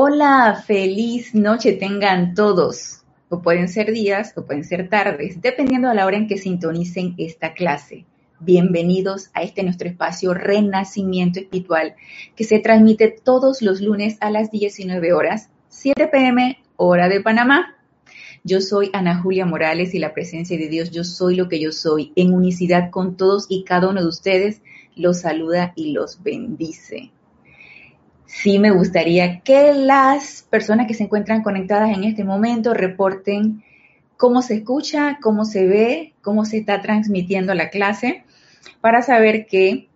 Hola, feliz noche tengan todos. O pueden ser días o pueden ser tardes, dependiendo de la hora en que sintonicen esta clase. Bienvenidos a este nuestro espacio Renacimiento Espiritual que se transmite todos los lunes a las 19 horas, 7 pm, hora de Panamá. Yo soy Ana Julia Morales y la presencia de Dios, yo soy lo que yo soy, en unicidad con todos y cada uno de ustedes, los saluda y los bendice sí me gustaría que las personas que se encuentran conectadas en este momento reporten cómo se escucha, cómo se ve, cómo se está transmitiendo la clase, para saber que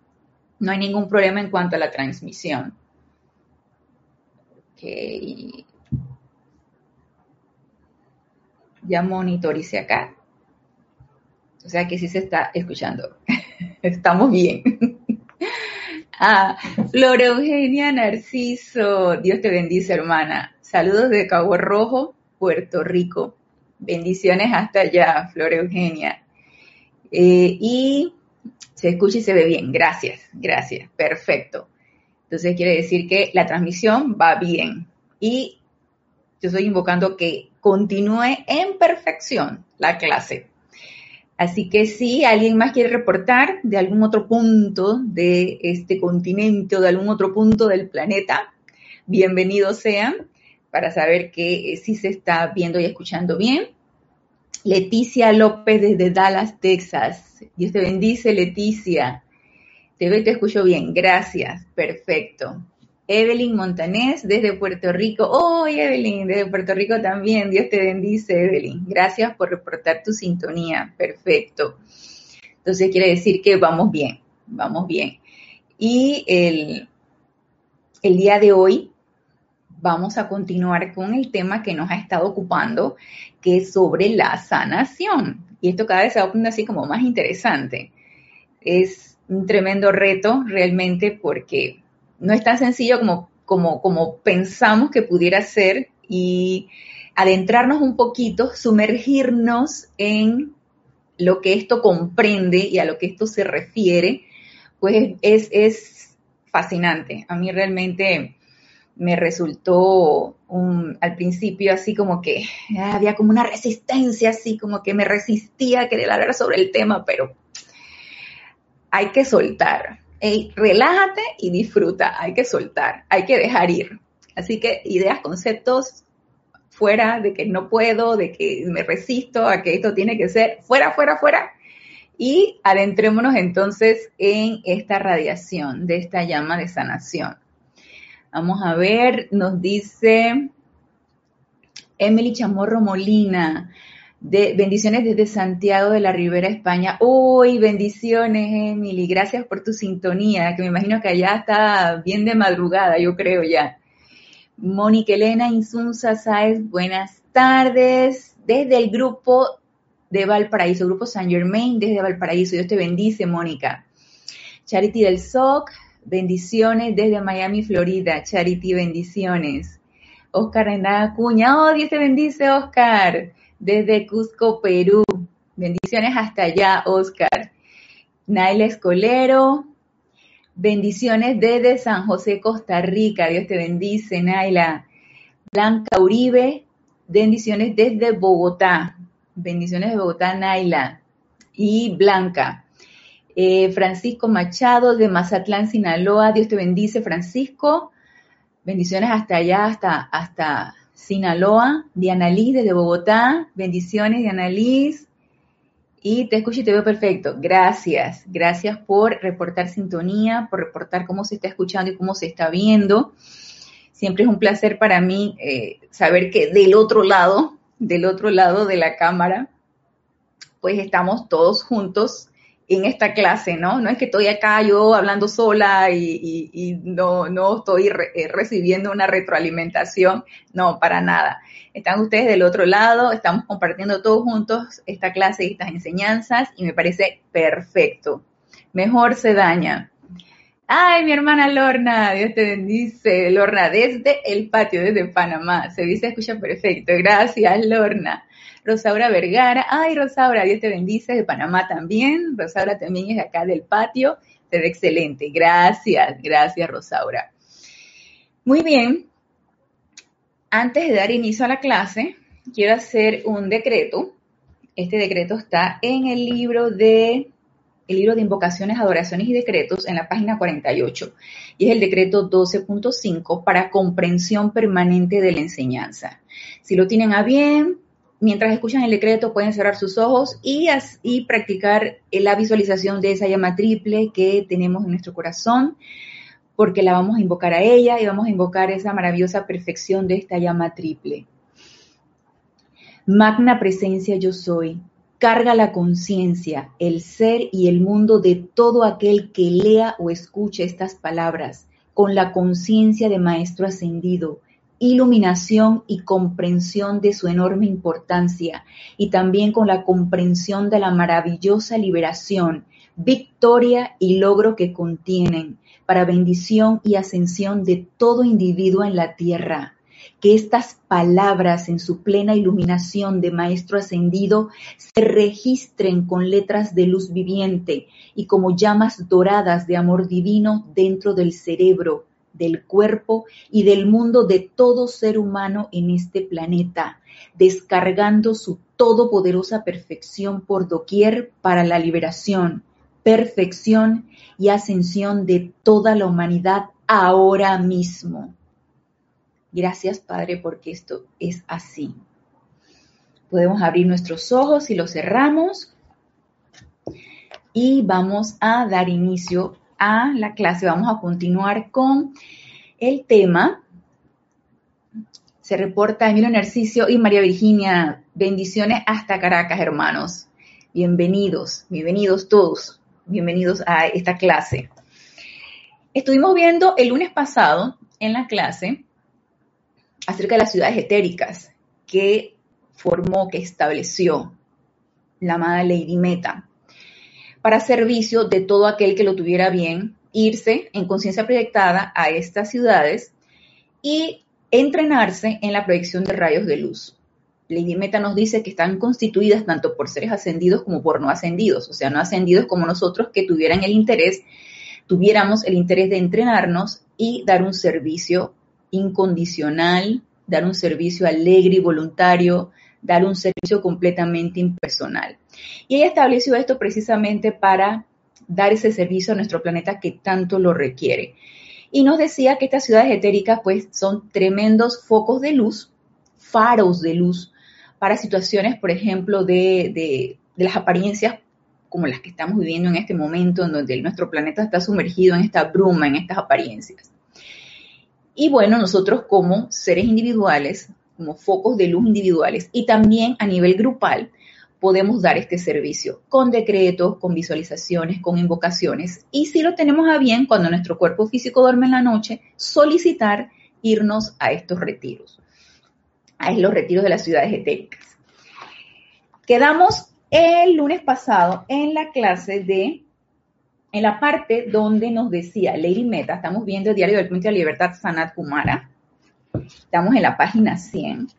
no hay ningún problema en cuanto a la transmisión. Ok. Ya monitorice acá. O sea que sí se está escuchando. Estamos bien. Flor Eugenia Narciso, Dios te bendice, hermana. Saludos de Cabo Rojo, Puerto Rico. Bendiciones hasta allá, Flor Eugenia. Eh, y se escucha y se ve bien. Gracias, gracias. Perfecto. Entonces quiere decir que la transmisión va bien. Y yo estoy invocando que continúe en perfección la clase. Así que si alguien más quiere reportar de algún otro punto de este continente o de algún otro punto del planeta, bienvenidos sean para saber que eh, sí se está viendo y escuchando bien. Leticia López desde Dallas, Texas. Dios te bendice, Leticia. Te veo te escucho bien. Gracias. Perfecto. Evelyn Montanés desde Puerto Rico. ¡Oh, Evelyn! Desde Puerto Rico también. Dios te bendice, Evelyn. Gracias por reportar tu sintonía. Perfecto. Entonces quiere decir que vamos bien, vamos bien. Y el, el día de hoy vamos a continuar con el tema que nos ha estado ocupando, que es sobre la sanación. Y esto cada vez se va así como más interesante. Es un tremendo reto realmente porque no es tan sencillo como, como, como pensamos que pudiera ser y adentrarnos un poquito, sumergirnos en lo que esto comprende y a lo que esto se refiere, pues es, es fascinante. A mí realmente me resultó al principio así como que había como una resistencia, así como que me resistía a querer hablar sobre el tema, pero hay que soltar, relájate y disfruta, hay que soltar, hay que dejar ir. Así que ideas, conceptos fuera de que no puedo, de que me resisto, a que esto tiene que ser fuera, fuera, fuera. Y adentrémonos entonces en esta radiación de esta llama de sanación. Vamos a ver, nos dice Emily Chamorro Molina, de bendiciones desde Santiago de la Ribera, España. Uy, bendiciones, Emily. Gracias por tu sintonía, que me imagino que allá está bien de madrugada, yo creo ya. Mónica Elena Insunza Sáez, buenas tardes. Desde el grupo de Valparaíso, Grupo San Germain, desde Valparaíso. Dios te bendice, Mónica. Charity del SOC, bendiciones desde Miami, Florida. Charity, bendiciones. Oscar Renada Acuña, oh, Dios te bendice, Oscar desde Cusco, Perú. Bendiciones hasta allá, Oscar. Naila Escolero, bendiciones desde San José, Costa Rica. Dios te bendice, Naila. Blanca Uribe, bendiciones desde Bogotá. Bendiciones de Bogotá, Naila. Y Blanca. Eh, Francisco Machado de Mazatlán, Sinaloa. Dios te bendice, Francisco. Bendiciones hasta allá, hasta, hasta Sinaloa, Diana Liz desde Bogotá. Bendiciones, Diana Liz. Y te escucho y te veo perfecto. Gracias. Gracias por reportar sintonía, por reportar cómo se está escuchando y cómo se está viendo. Siempre es un placer para mí eh, saber que del otro lado, del otro lado de la cámara, pues estamos todos juntos en esta clase, ¿no? No es que estoy acá yo hablando sola y, no, estoy eh, recibiendo una retroalimentación, no, para nada. Están ustedes del otro lado, estamos compartiendo todos juntos esta clase y estas enseñanzas y me parece perfecto. Mejor se daña. Ay, mi hermana Lorna, Dios te bendice. Lorna, desde el patio, desde Panamá. Se dice, escucha perfecto. Gracias, Lorna. Rosaura Vergara. Ay, Rosaura, Dios te bendice, de Panamá también. Rosaura también es acá del patio. Ve excelente. Gracias, gracias, Rosaura. Muy bien. antes de dar inicio a la clase, quiero hacer un decreto. Este decreto está en el libro de el libro de invocaciones, adoraciones y decretos en la página 48 y es el decreto 12.5 para comprensión permanente de la enseñanza. Si lo tienen a bien, mientras escuchan el decreto pueden cerrar sus ojos y, practicar la visualización de esa llama triple que tenemos en nuestro corazón porque la vamos a invocar a ella y vamos a invocar esa maravillosa perfección de esta llama triple. Magna presencia yo soy, carga la conciencia, el ser y el mundo de todo aquel que lea o escuche estas palabras con la conciencia de Maestro Ascendido, iluminación y comprensión de su enorme importancia y también con la comprensión de la maravillosa liberación, victoria y logro que contienen para bendición y ascensión de todo individuo en la tierra. Que estas palabras en su plena iluminación de Maestro Ascendido se registren con letras de luz viviente y como llamas doradas de amor divino dentro del cerebro, del cuerpo y del mundo de todo ser humano en este planeta, descargando su todopoderosa perfección por doquier para la liberación, perfección y ascensión de toda la humanidad ahora mismo. Gracias, Padre, porque esto es así. Podemos abrir nuestros ojos y los cerramos y vamos a dar inicio la clase. Vamos a continuar con el tema. Se reporta Emilio Narciso y María Virginia. Bendiciones hasta Caracas, hermanos. Bienvenidos, bienvenidos todos bienvenidos a esta clase. Estuvimos viendo el lunes pasado en la clase acerca de las ciudades etéricas que formó, que estableció la amada Lady Meta para servicio de todo aquel que lo tuviera bien irse en conciencia proyectada a estas ciudades y entrenarse en la proyección de rayos de luz. Lady Meta nos dice que están constituidas tanto por seres ascendidos como por no ascendidos, o sea, no ascendidos como nosotros que tuvieran el interés, tuviéramos el interés de entrenarnos y dar un servicio incondicional, dar un servicio alegre y voluntario, dar un servicio completamente impersonal. Y ella estableció esto precisamente para dar ese servicio a nuestro planeta que tanto lo requiere. Y nos decía que estas ciudades etéricas pues son tremendos focos de luz, faros de luz para situaciones, por ejemplo, de, las apariencias como las que estamos viviendo en este momento, en donde nuestro planeta está sumergido en esta bruma, en estas apariencias. Y bueno, nosotros como seres individuales, como focos de luz individuales y también a nivel grupal, podemos dar este servicio con decretos, con visualizaciones, con invocaciones. Y si lo tenemos a bien, cuando nuestro cuerpo físico duerme en la noche, solicitar irnos a estos retiros es los retiros de las ciudades etéricas. Quedamos el lunes pasado en la clase de, en la parte donde nos decía Lady Meta, estamos viendo el diario del Puente de la Libertad Sanat Kumara, estamos en la página 100,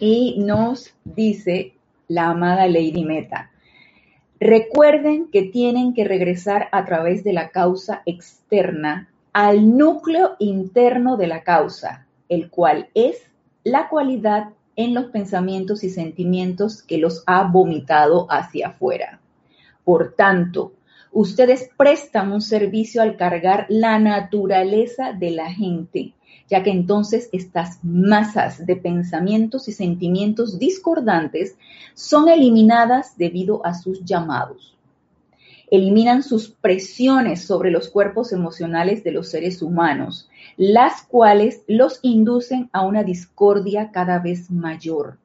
y nos dice la amada Lady Meta, recuerden que tienen que regresar a través de la causa externa al núcleo interno de la causa, el cual es la cualidad en los pensamientos y sentimientos que los ha vomitado hacia afuera. Por tanto, ustedes prestan un servicio al cargar la naturaleza de la gente, ya que entonces estas masas de pensamientos y sentimientos discordantes son eliminadas debido a sus llamados. Eliminan sus presiones sobre los cuerpos emocionales de los seres humanos las cuales los inducen a una discordia cada vez mayor.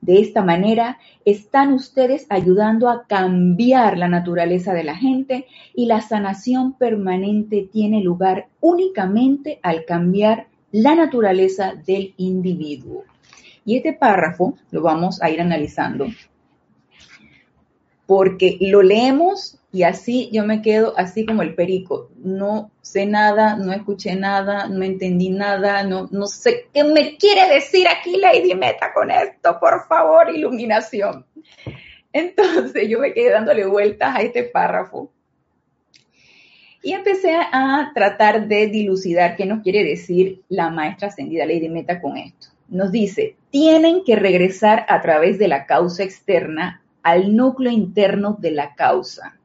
De esta manera, están ustedes ayudando a cambiar la naturaleza de la gente y la sanación permanente tiene lugar únicamente al cambiar la naturaleza del individuo. Y este párrafo lo vamos a ir analizando porque lo leemos y así yo me quedo así como el perico. No sé nada, no escuché nada, no entendí nada, no, no sé qué me quiere decir aquí Lady Meta con esto, por favor, iluminación. Entonces yo me quedé dándole vueltas a este párrafo. Y empecé a tratar de dilucidar qué nos quiere decir la maestra ascendida Lady Meta con esto. Nos dice, tienen que regresar a través de la causa externa al núcleo interno de la causa,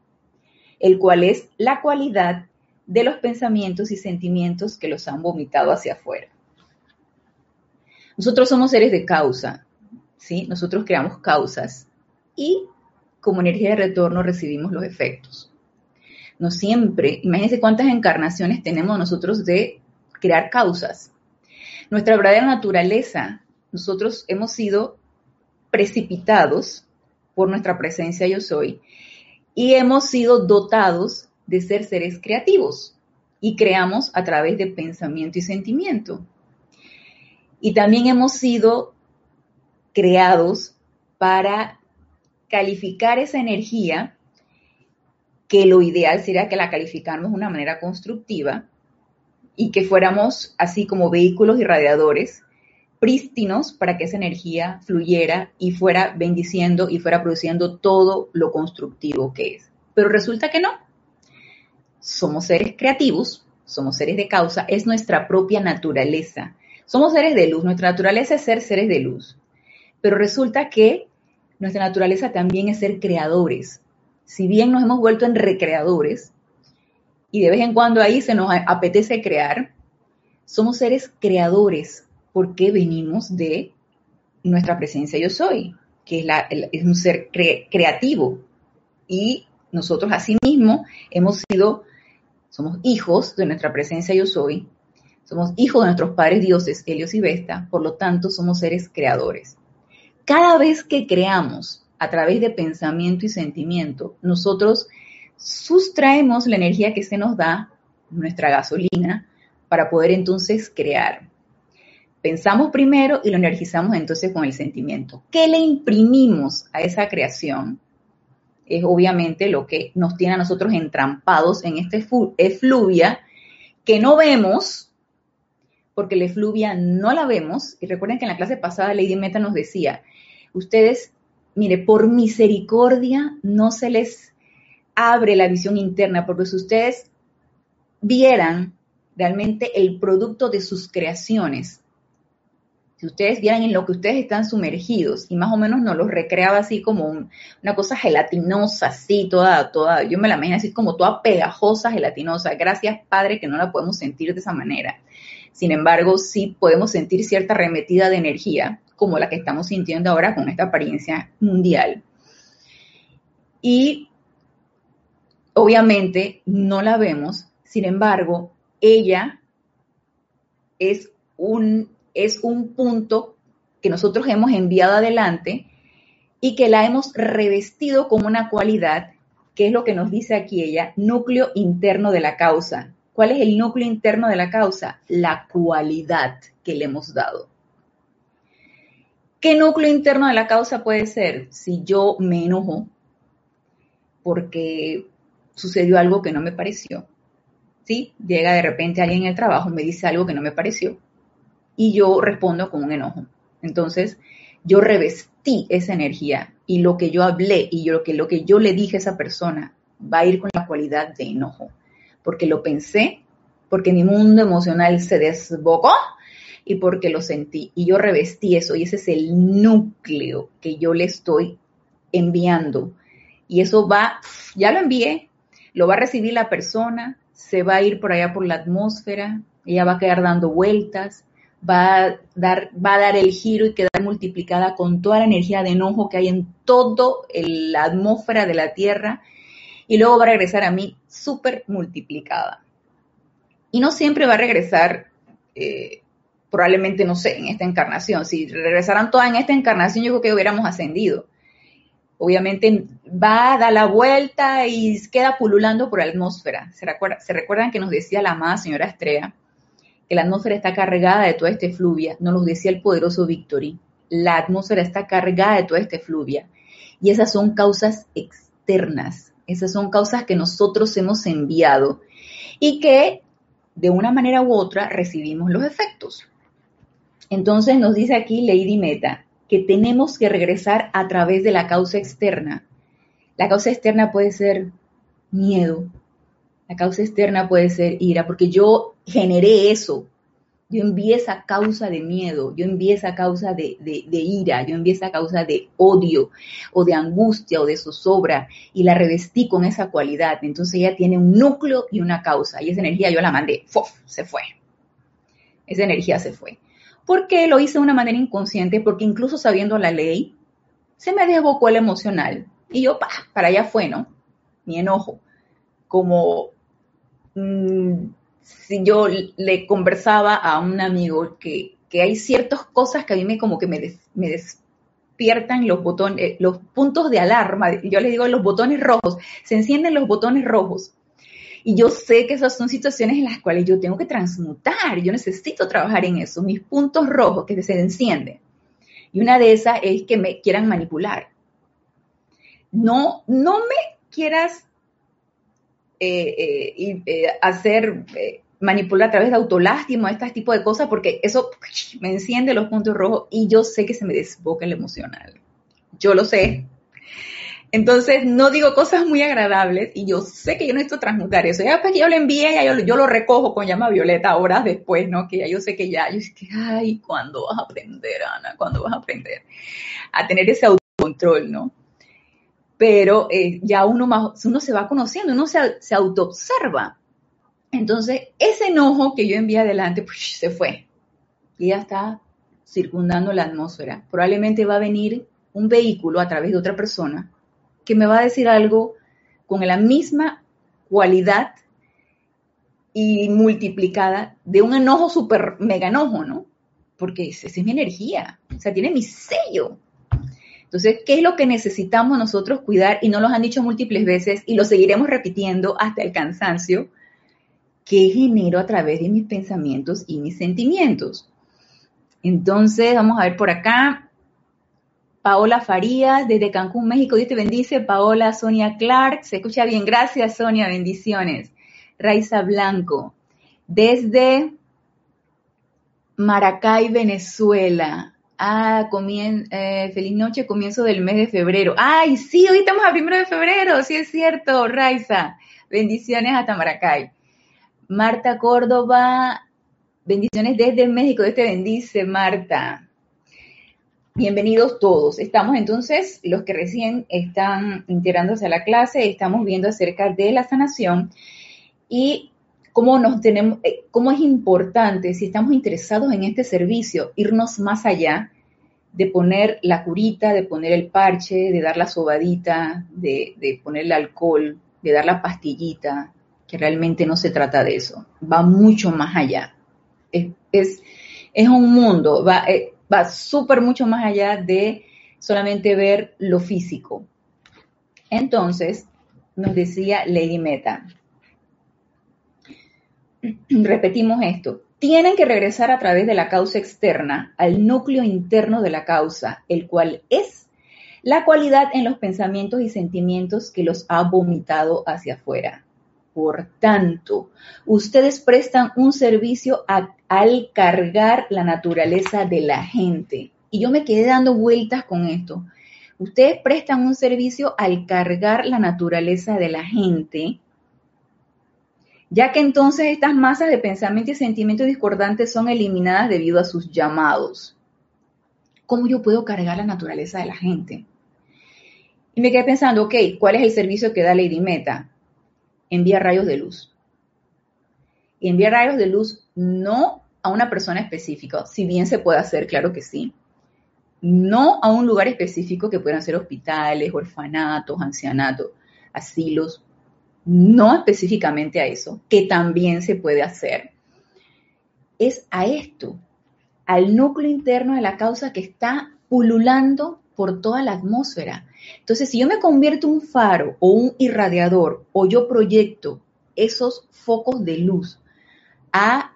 el cual es la cualidad de los pensamientos y sentimientos que los han vomitado hacia afuera. Nosotros somos seres de causa, ¿sí? Nosotros creamos causas y como energía de retorno recibimos los efectos. No siempre, imagínense cuántas encarnaciones tenemos nosotros de crear causas. Nuestra verdadera naturaleza, nosotros hemos sido precipitados por nuestra presencia yo soy y hemos sido dotados de ser seres creativos y creamos a través de pensamiento y sentimiento. Y también hemos sido creados para calificar esa energía, que lo ideal sería que la calificáramos de una manera constructiva y que fuéramos así como vehículos irradiadores prístinos para que esa energía fluyera y fuera bendiciendo y fuera produciendo todo lo constructivo que es. Pero resulta que no. Somos seres creativos, somos seres de causa, es nuestra propia naturaleza. Somos seres de luz, nuestra naturaleza es ser seres de luz. Pero resulta que nuestra naturaleza también es ser creadores. Si bien nos hemos vuelto en recreadores y de vez en cuando ahí se nos apetece crear, somos seres creadores porque venimos de nuestra presencia yo soy, que es, un ser creativo. Y nosotros asimismo hemos sido, somos hijos de nuestra presencia yo soy, somos hijos de nuestros padres dioses, Helios y Vesta, por lo tanto somos seres creadores. Cada vez que creamos a través de pensamiento y sentimiento, nosotros sustraemos la energía que se nos da, nuestra gasolina, para poder entonces crear. Pensamos primero y lo energizamos entonces con el sentimiento. ¿Qué le imprimimos a esa creación? Es obviamente lo que nos tiene a nosotros entrampados en este efluvia que no vemos, porque la efluvia no la vemos. Y recuerden que en la clase pasada Lady Meta nos decía, ustedes, mire, por misericordia no se les abre la visión interna, porque si ustedes vieran realmente el producto de sus creaciones, si ustedes vieran en lo que ustedes están sumergidos y más o menos nos los recreaba así como una cosa gelatinosa, así, toda, toda, yo me la imagino así como toda pegajosa, gelatinosa. Gracias, Padre, que no la podemos sentir de esa manera. Sin embargo, sí podemos sentir cierta remetida de energía, como la que estamos sintiendo ahora con esta apariencia mundial. Y obviamente no la vemos, sin embargo, ella es un es un punto que nosotros hemos enviado adelante y que la hemos revestido como una cualidad, que es lo que nos dice aquí ella, núcleo interno de la causa. ¿Cuál es el núcleo interno de la causa? La cualidad que le hemos dado. ¿Qué núcleo interno de la causa puede ser? Si yo me enojo porque sucedió algo que no me pareció. ¿Sí? Llega de repente alguien en el trabajo, me dice algo que no me pareció y yo respondo con un enojo. Entonces, yo revestí esa energía y lo que yo hablé y lo, que, lo que yo le dije a esa persona va a ir con la cualidad de enojo, porque lo pensé, porque mi mundo emocional se desbocó y porque lo sentí y yo revestí eso y ese es el núcleo que yo le estoy enviando. Y eso va, ya lo envié, lo va a recibir la persona, se va a ir por allá por la atmósfera, ella va a quedar dando vueltas, va a dar, va a dar el giro y quedar multiplicada con toda la energía de enojo que hay en toda la atmósfera de la Tierra y luego va a regresar a mí súper multiplicada. Y no siempre va a regresar, eh, probablemente, no sé, en esta encarnación. Si regresaran todas en esta encarnación, yo creo que hubiéramos ascendido. Obviamente va a dar la vuelta y queda pululando por la atmósfera. ¿Se, ¿Se recuerdan que nos decía la amada señora Estrella? que la atmósfera está cargada de toda esta fluvia, nos lo decía el poderoso Victory. La atmósfera está cargada de toda esta fluvia. Y esas son causas externas, esas son causas que nosotros hemos enviado y que de una manera u otra recibimos los efectos. Entonces nos dice aquí Lady Meta que tenemos que regresar a través de la causa externa. La causa externa puede ser miedo, La causa externa puede ser ira, porque yo generé eso. Yo envié esa causa de miedo, yo envié esa causa de, ira, yo envié esa causa de odio o de angustia o de zozobra y la revestí con esa cualidad. Entonces ella tiene un núcleo y una causa y esa energía yo la mandé, ¡fuf! se fue. Esa energía se fue. ¿Por qué lo hice de una manera inconsciente? Porque incluso sabiendo la ley, se me desbocó el emocional. Y yo, pa, para allá fue, ¿no? Mi enojo. Como mm, si yo le conversaba a un amigo que, hay ciertas cosas que a mí me como que me, me despiertan los botones, eh, los puntos de alarma. Yo les digo los botones rojos. Se encienden los botones rojos. Y yo sé que esas son situaciones en las cuales yo tengo que transmutar, yo necesito trabajar en eso, mis puntos rojos que se encienden. Y una de esas es que me quieran manipular. No, no me quieras eh, eh, eh, hacer, manipular a través de autolástima, este tipo de cosas, porque eso me enciende los puntos rojos y yo sé que se me desboca el emocional. Yo lo sé. Entonces, no digo cosas muy agradables y yo sé que yo necesito transmutar eso. Ya pues yo lo envié, ya yo, lo recojo con llama violeta horas después, ¿no? Que ya yo sé que ya, yo sé que, ay, ¿cuándo vas a aprender, Ana? ¿Cuándo vas a aprender a tener ese autocontrol, ¿no? Pero eh, ya uno más, uno se va conociendo, uno se, se autoobserva. Entonces, ese enojo que yo envié adelante, pues se fue. Y ya está circundando la atmósfera. Probablemente va a venir un vehículo a través de otra persona que me va a decir algo con la misma cualidad y multiplicada de un enojo súper mega enojo, ¿no? Porque esa es mi energía, o sea, tiene mi sello. Entonces, ¿qué es lo que necesitamos nosotros cuidar? Y no los han dicho múltiples veces y lo seguiremos repitiendo hasta el cansancio. ¿Qué genero a través de mis pensamientos y mis sentimientos? Entonces, vamos a ver por acá. Paola Farías, desde Cancún, México. Dios te bendice. Paola Sonia Clark. Se escucha bien. Gracias, Sonia. Bendiciones. Raiza Blanco. Desde Maracay, Venezuela. Ah, eh, feliz noche, comienzo del mes de febrero. Ay, sí, hoy estamos a primero de febrero. Sí, es cierto, Raiza. Bendiciones hasta Maracay. Marta Córdoba. Bendiciones desde México. Dios te bendice, Marta. Bienvenidos todos. Estamos entonces, los que recién están integrándose a la clase, estamos viendo acerca de la sanación y cómo nos tenemos, eh, cómo es importante, si estamos interesados en este servicio, irnos más allá de poner la curita, de poner el parche, de dar la sobadita, de, poner el alcohol, de dar la pastillita, que realmente no se trata de eso. Va mucho más allá. Es, es, un mundo, va, eh, va súper mucho más allá de solamente ver lo físico. Entonces, nos decía Lady Meta, repetimos esto, tienen que regresar a través de la causa externa al núcleo interno de la causa, el cual es la cualidad en los pensamientos y sentimientos que los ha vomitado hacia afuera. Por tanto, ustedes prestan un servicio al cargar la naturaleza de la gente. Y yo me quedé dando vueltas con esto. Ustedes prestan un servicio al cargar la naturaleza de la gente, ya que entonces estas masas de pensamiento y sentimientos discordantes son eliminadas debido a sus llamados. ¿Cómo yo puedo cargar la naturaleza de la gente? Y me quedé pensando, ok, ¿cuál es el servicio que da Lady Meta? envía rayos de luz. Y envía rayos de luz no a una persona específica, si bien se puede hacer, claro que sí, no a un lugar específico que puedan ser hospitales, orfanatos, ancianatos, asilos, no específicamente a eso, que también se puede hacer. Es a esto, al núcleo interno de la causa que está pululando por toda la atmósfera. Entonces, si yo me convierto en un faro o un irradiador o yo proyecto esos focos de luz a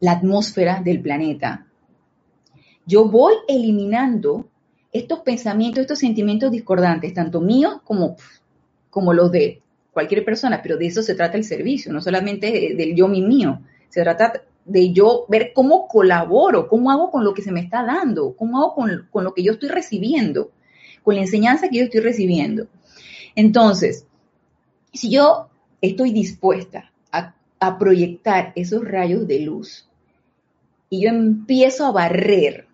la atmósfera del planeta, yo voy eliminando estos pensamientos, estos sentimientos discordantes, tanto míos como, como los de cualquier persona, pero de eso se trata el servicio, no solamente del yo mi mío, se trata de yo ver cómo colaboro, cómo hago con lo que se me está dando, cómo hago con, con lo que yo estoy recibiendo con la enseñanza que yo estoy recibiendo. Entonces, si yo estoy dispuesta a, proyectar esos rayos de luz y yo empiezo a barrer,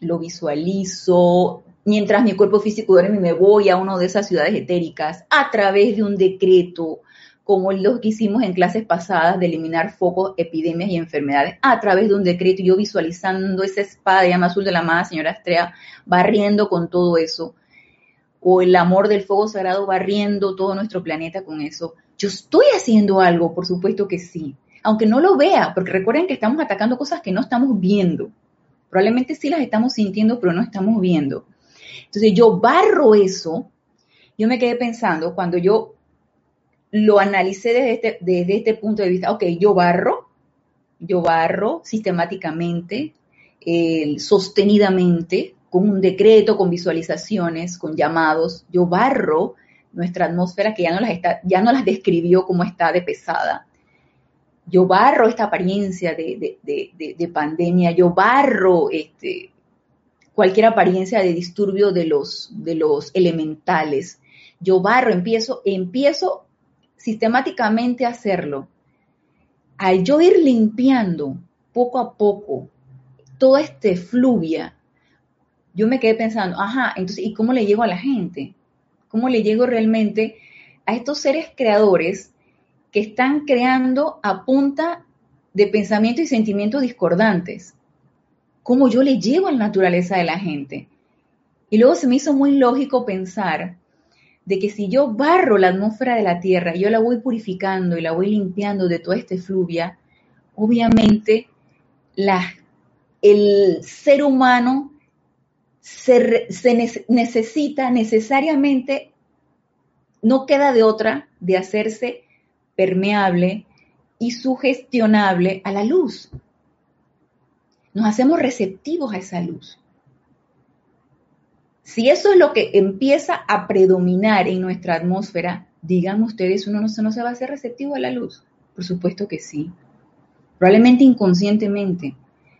lo visualizo, mientras mi cuerpo físico duerme, me voy a una de esas ciudades etéricas a través de un decreto, como los que hicimos en clases pasadas de eliminar focos, epidemias y enfermedades, a través de un decreto, yo visualizando esa espada de llama azul de la amada señora Estrella, barriendo con todo eso, o el amor del fuego sagrado barriendo todo nuestro planeta con eso. Yo estoy haciendo algo, por supuesto que sí, aunque no lo vea, porque recuerden que estamos atacando cosas que no estamos viendo. Probablemente sí las estamos sintiendo, pero no estamos viendo. Entonces yo barro eso, yo me quedé pensando, cuando yo lo analicé desde este, desde este punto de vista, ok, yo barro, yo barro sistemáticamente, sostenidamente, con un decreto, con visualizaciones, con llamados, yo barro nuestra atmósfera que ya no las, está, ya no las describió como está de pesada. Yo barro esta apariencia de, de pandemia, yo barro este, cualquier apariencia de disturbio de los, de los elementales. Yo barro, empiezo, empiezo sistemáticamente a hacerlo. Al yo ir limpiando poco a poco toda este fluvia, yo me quedé pensando, ajá, entonces, ¿y cómo le llego a la gente? ¿Cómo le llego realmente a estos seres creadores que están creando a punta de pensamientos y sentimientos discordantes? cómo yo le llevo a la naturaleza de la gente. Y luego se me hizo muy lógico pensar de que si yo barro la atmósfera de la Tierra, yo la voy purificando y la voy limpiando de toda esta fluvia, obviamente el ser humano se, necesita necesariamente, no queda de otra de hacerse permeable y sugestionable a la luz nos hacemos receptivos a esa luz. Si eso es lo que empieza a predominar en nuestra atmósfera, digan ustedes, uno no, no se va a hacer receptivo a la luz. Por supuesto que sí. Probablemente inconscientemente,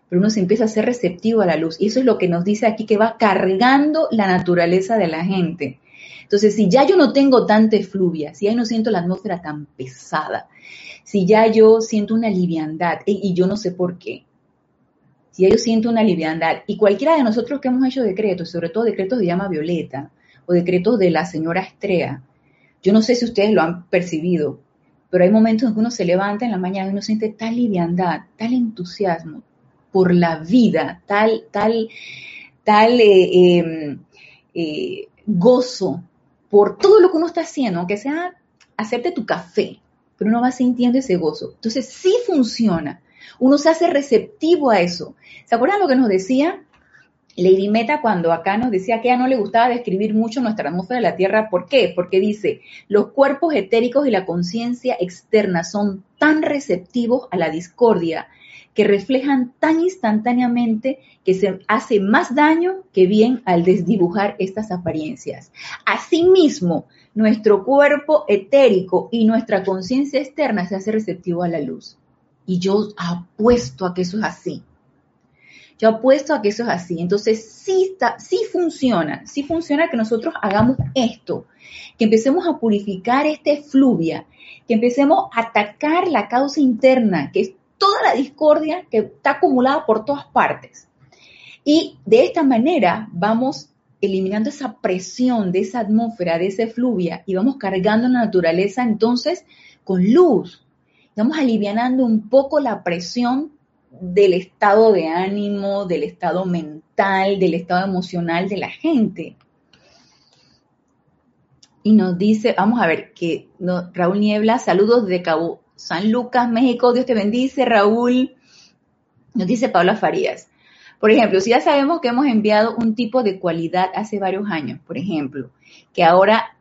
pero uno se empieza a ser receptivo a la luz. Y eso es lo que nos dice aquí que va cargando la naturaleza de la gente. Entonces, si ya yo no tengo tanta efluvia, si ya no siento la atmósfera tan pesada, si ya yo siento una liviandad, y yo no sé por qué, si yo siento una liviandad, y cualquiera de nosotros que hemos hecho decretos, sobre todo decretos de llama violeta o decretos de la señora Estrella, yo no sé si ustedes lo han percibido, pero hay momentos en que uno se levanta en la mañana y uno siente tal liviandad, tal entusiasmo por la vida, tal, tal, tal eh, em, eh, gozo por todo lo que uno está haciendo, aunque sea hacerte tu café, pero uno va sintiendo ese gozo. Entonces sí funciona uno se hace receptivo a eso. ¿Se acuerdan lo que nos decía Lady Meta cuando acá nos decía que a no le gustaba describir mucho nuestra atmósfera de la Tierra? ¿Por qué? Porque dice, los cuerpos etéricos y la conciencia externa son tan receptivos a la discordia que reflejan tan instantáneamente que se hace más daño que bien al desdibujar estas apariencias. Asimismo, nuestro cuerpo etérico y nuestra conciencia externa se hace receptivo a la luz. Y yo apuesto a que eso es así. Yo apuesto a que eso es así. Entonces, sí, funciona, sí funciona que nosotros hagamos esto, que empecemos a purificar este fluvia, que empecemos a atacar la causa interna, que es toda la discordia que está acumulada por todas partes. Y de esta manera vamos eliminando esa presión de esa atmósfera, de ese fluvia, y vamos cargando la naturaleza entonces con luz, estamos alivianando un poco la presión del estado de ánimo, del estado mental, del estado emocional de la gente. Y nos dice, vamos a ver, que Raúl Niebla, saludos de Cabo San Lucas, México, Dios te bendice, Raúl. Nos dice Paula Farías. Por ejemplo, si ya sabemos que hemos enviado un tipo de cualidad hace varios años, por ejemplo, que ahora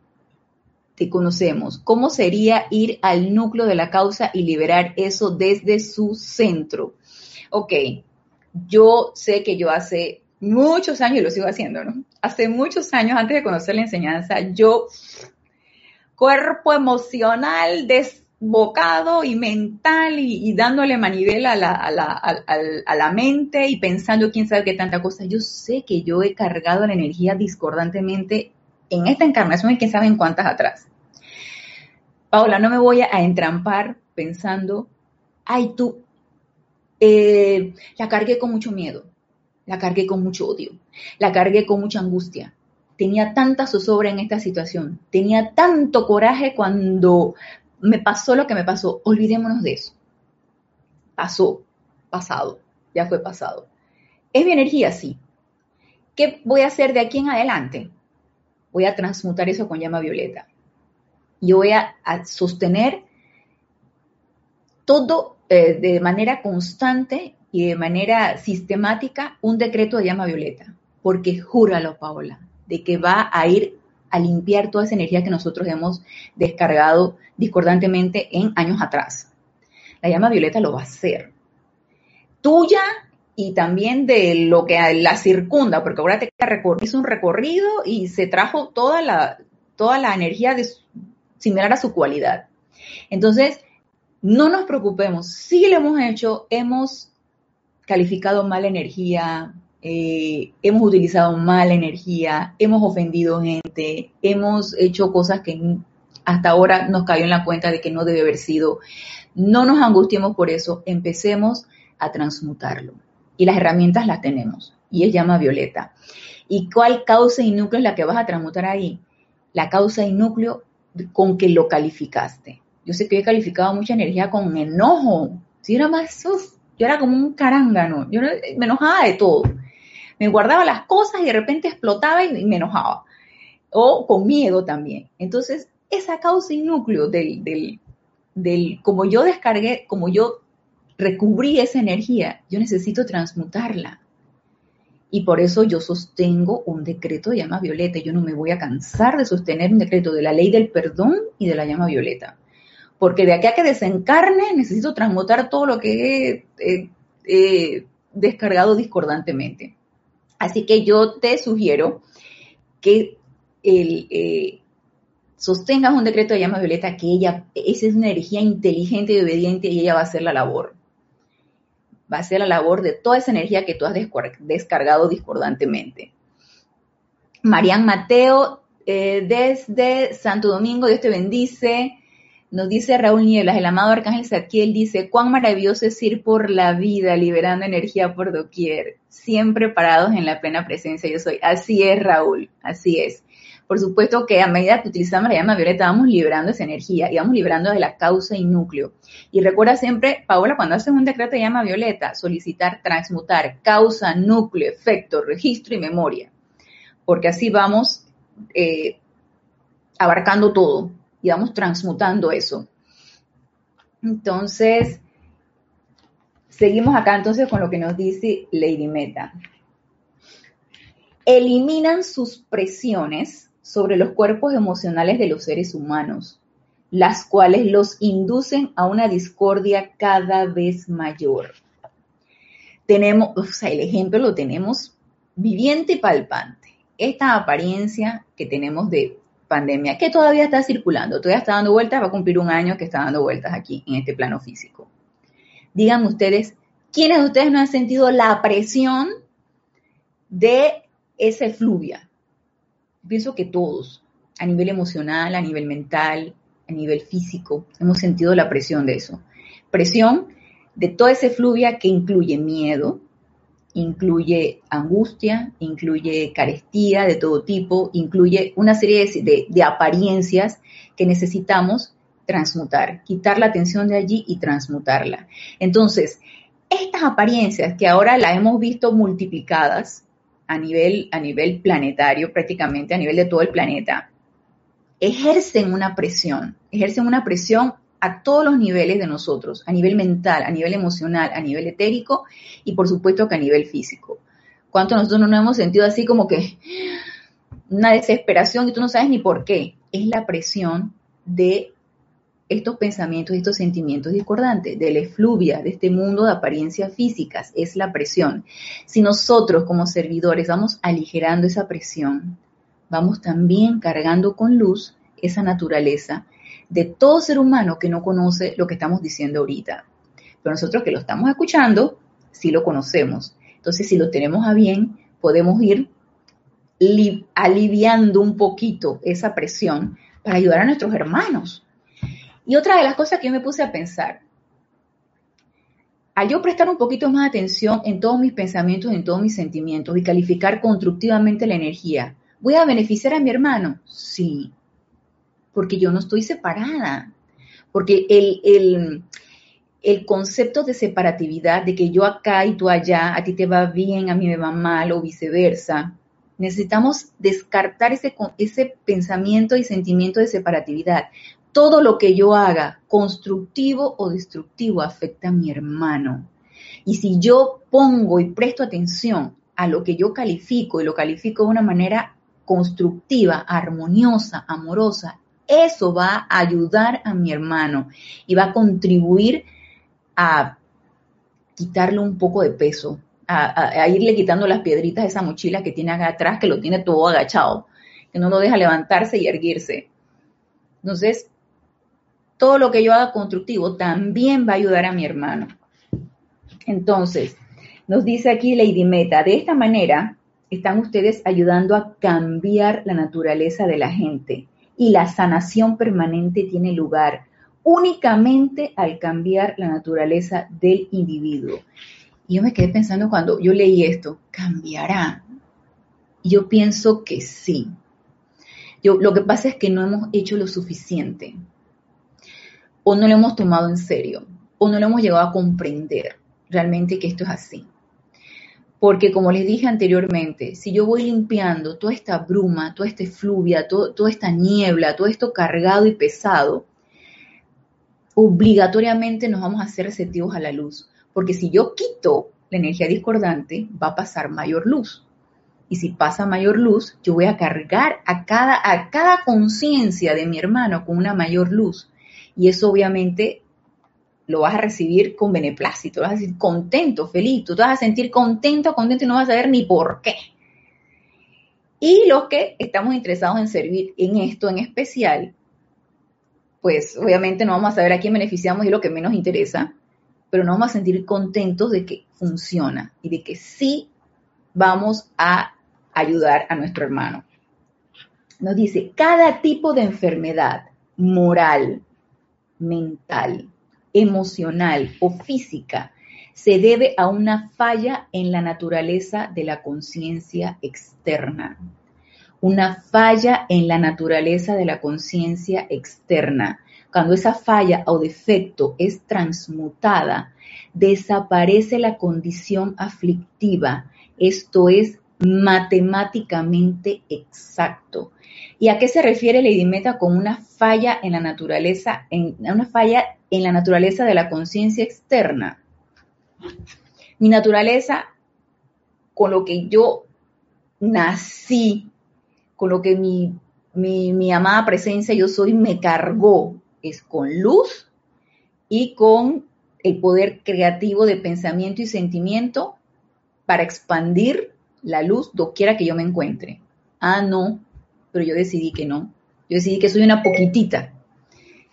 te conocemos. ¿Cómo sería ir al núcleo de la causa y liberar eso desde su centro? Ok, yo sé que yo hace muchos años, y lo sigo haciendo, ¿no? Hace muchos años, antes de conocer la enseñanza, yo, cuerpo emocional desbocado y mental y, dándole manivela a la, a, la, a la mente y pensando quién sabe qué tanta cosa, yo sé que yo he cargado la energía discordantemente en esta encarnación y quién sabe en cuántas atrás. Paola, no me voy a entrampar pensando, ay, tú, eh, la cargué con mucho miedo, la cargué con mucho odio, la cargué con mucha angustia. Tenía tanta zozobra en esta situación, tenía tanto coraje cuando me pasó lo que me pasó. Olvidémonos de eso. Pasó, pasado, ya fue pasado. ¿Es mi energía? Sí. ¿Qué voy a hacer de aquí en adelante? Voy a transmutar eso con llama violeta. Yo voy a, sostener todo eh, de manera constante y de manera sistemática un decreto de llama violeta, porque júralo, Paola, de que va a ir a limpiar toda esa energía que nosotros hemos descargado discordantemente en años atrás. La llama violeta lo va a hacer. Tuya y también de lo que la circunda, porque ahora te hizo un recorrido y se trajo toda la, toda la energía similar a su cualidad. Entonces, no nos preocupemos, si lo hemos hecho, hemos calificado mala energía, eh, hemos utilizado mala energía, hemos ofendido gente, hemos hecho cosas que hasta ahora nos cayó en la cuenta de que no debe haber sido. No nos angustiemos por eso, empecemos a transmutarlo. Y las herramientas las tenemos, y es llama violeta. ¿Y cuál causa y núcleo es la que vas a transmutar ahí? La causa y núcleo con que lo calificaste. Yo sé que he calificado mucha energía con enojo. Si era más, yo era como un carángano. Yo me enojaba de todo. Me guardaba las cosas y de repente explotaba y, me enojaba. O con miedo también. Entonces, esa causa y núcleo del, del, del, como yo descargué, como yo recubrí esa energía, yo necesito transmutarla. Y por eso yo sostengo un decreto de llama violeta. Yo no me voy a cansar de sostener un decreto de la ley del perdón y de la llama violeta. Porque de aquí a que desencarne necesito transmutar todo lo que he descargado discordantemente. Así que yo te sugiero que el, eh, sostengas un decreto de llama violeta, que ella, esa es una energía inteligente y obediente y ella va a hacer la labor va a ser la labor de toda esa energía que tú has descargado discordantemente. Marian Mateo, eh, desde Santo Domingo, Dios te bendice. Nos dice Raúl Nielas, el amado Arcángel Saquiel dice, cuán maravilloso es ir por la vida liberando energía por doquier, siempre parados en la plena presencia yo soy. Así es, Raúl, así es. Por supuesto que a medida que utilizamos la llama violeta vamos liberando esa energía y vamos liberando de la causa y núcleo. Y recuerda siempre, Paola, cuando haces un decreto de llama violeta, solicitar, transmutar causa, núcleo, efecto, registro y memoria. Porque así vamos eh, abarcando todo y vamos transmutando eso. Entonces, seguimos acá entonces con lo que nos dice Lady Meta. Eliminan sus presiones sobre los cuerpos emocionales de los seres humanos, las cuales los inducen a una discordia cada vez mayor. Tenemos, o sea, el ejemplo lo tenemos viviente y palpante. Esta apariencia que tenemos de pandemia, que todavía está circulando, todavía está dando vueltas, va a cumplir un año que está dando vueltas aquí en este plano físico. Díganme ustedes, ¿quiénes de ustedes no han sentido la presión de ese fluvia? pienso que todos, a nivel emocional, a nivel mental, a nivel físico, hemos sentido la presión de eso. Presión de toda ese fluvia que incluye miedo, incluye angustia, incluye carestía de todo tipo, incluye una serie de, de, apariencias que necesitamos transmutar, quitar la atención de allí y transmutarla. Entonces, estas apariencias que ahora las hemos visto multiplicadas a nivel, a nivel planetario, prácticamente a nivel de todo el planeta, ejercen una presión, ejercen una presión a todos los niveles de nosotros, a nivel mental, a nivel emocional, a nivel etérico y por supuesto que a nivel físico. ¿Cuánto nosotros no hemos sentido así como que una desesperación y tú no sabes ni por qué? Es la presión de estos pensamientos y estos sentimientos discordantes, de la efluvia, de este mundo de apariencias físicas, es la presión. Si nosotros como servidores vamos aligerando esa presión, vamos también cargando con luz esa naturaleza de todo ser humano que no conoce lo que estamos diciendo ahorita. Pero nosotros que lo estamos escuchando, sí lo conocemos. Entonces, si lo tenemos a bien, podemos ir aliviando un poquito esa presión para ayudar a nuestros hermanos Y otra de las cosas que yo me puse a pensar, al yo prestar un poquito más atención en todos mis pensamientos, en todos mis sentimientos y calificar constructivamente la energía, ¿voy a beneficiar a mi hermano? Sí, porque yo no estoy separada, porque el, el, concepto de separatividad, de que yo acá y tú allá, a ti te va bien, a mí me va mal o viceversa, necesitamos descartar ese, ese pensamiento y sentimiento de separatividad. Todo lo que yo haga, constructivo o destructivo, afecta a mi hermano. Y si yo pongo y presto atención a lo que yo califico y lo califico de una manera constructiva, armoniosa, amorosa, eso va a ayudar a mi hermano y va a contribuir a quitarle un poco de peso, a, irle quitando las piedritas de esa mochila que tiene acá atrás, que lo tiene todo agachado, que no lo deja levantarse y erguirse. Entonces, todo lo que yo haga constructivo también va a ayudar a mi hermano. Entonces, nos dice aquí Lady Meta, de esta manera están ustedes ayudando a cambiar la naturaleza de la gente y la sanación permanente tiene lugar únicamente al cambiar la naturaleza del individuo. Y yo me quedé pensando cuando yo leí esto, ¿cambiará? Yo pienso que sí. Yo, lo que pasa es que no hemos hecho lo suficiente, o no lo hemos tomado en serio, o no lo hemos llegado a comprender realmente que esto es así. Porque como les dije anteriormente, si yo voy limpiando toda esta bruma, toda esta fluvia, toda esta niebla, todo esto cargado y pesado, obligatoriamente nos vamos a hacer receptivos a la luz. Porque si yo quito la energía discordante, va a pasar mayor luz. Y si pasa mayor luz, yo voy a cargar a cada, a cada conciencia de mi hermano con una mayor luz. Y eso obviamente lo vas a recibir con beneplácito, vas a decir contento, feliz, tú te vas a sentir contento, contento y no vas a saber ni por qué. Y los que estamos interesados en servir en esto en especial, pues obviamente no vamos a saber a quién beneficiamos y lo que menos interesa, pero nos vamos a sentir contentos de que funciona y de que sí vamos a ayudar a nuestro hermano. Nos dice, cada tipo de enfermedad moral, mental, emocional o física se debe a una falla en la naturaleza de la conciencia externa. Una falla en la naturaleza de la conciencia externa. Cuando esa falla o defecto es transmutada, desaparece la condición aflictiva. Esto es matemáticamente exacto. ¿Y a qué se refiere Lady Meta con una falla en la naturaleza, en una falla en la naturaleza de la conciencia externa? Mi naturaleza, con lo que yo nací, con lo que mi, mi, mi amada presencia yo soy me cargó, es con luz y con el poder creativo de pensamiento y sentimiento para expandir la luz doquiera que yo me encuentre. Ah, no, pero yo decidí que no. Yo decidí que soy una poquitita.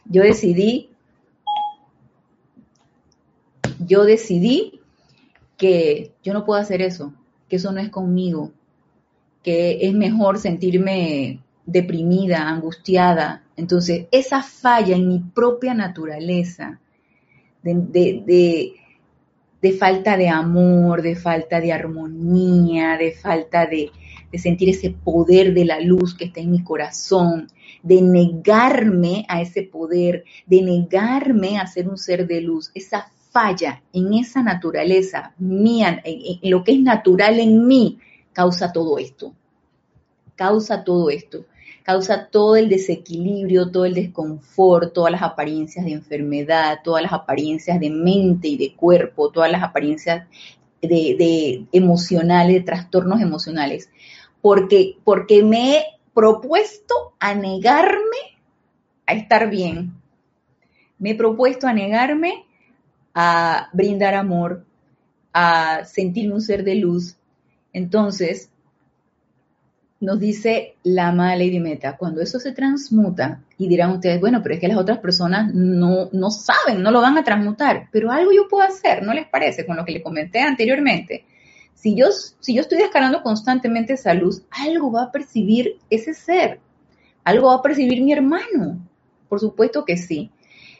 Yo decidí, yo decidí que yo no puedo hacer eso, que eso no es conmigo, que es mejor sentirme deprimida, angustiada. Entonces, esa falla en mi propia naturaleza de, de falta de amor, de falta de armonía, de falta de, de sentir ese poder de la luz que está en mi corazón, de negarme a ese poder, de negarme a ser un ser de luz, esa falla en esa naturaleza mía, en, lo que es natural en mí, causa todo esto. Causa todo esto. Causa todo el desequilibrio, todo el desconfort, todas las apariencias de enfermedad, todas las apariencias de mente y de cuerpo, todas las apariencias de, emocionales, de trastornos emocionales porque, porque me he propuesto a negarme a estar bien. Me he propuesto a negarme a brindar amor, a sentirme un ser de luz. Entonces, nos dice la amada Lady Meta, cuando eso se transmuta, y dirán ustedes, bueno, pero es que las otras personas no, no saben, no lo van a transmutar, pero algo yo puedo hacer, ¿no les parece? Con lo que le comenté anteriormente. Si yo, si yo estoy descargando constantemente esa luz, algo va a percibir ese ser, algo va a percibir mi hermano. Por supuesto que sí.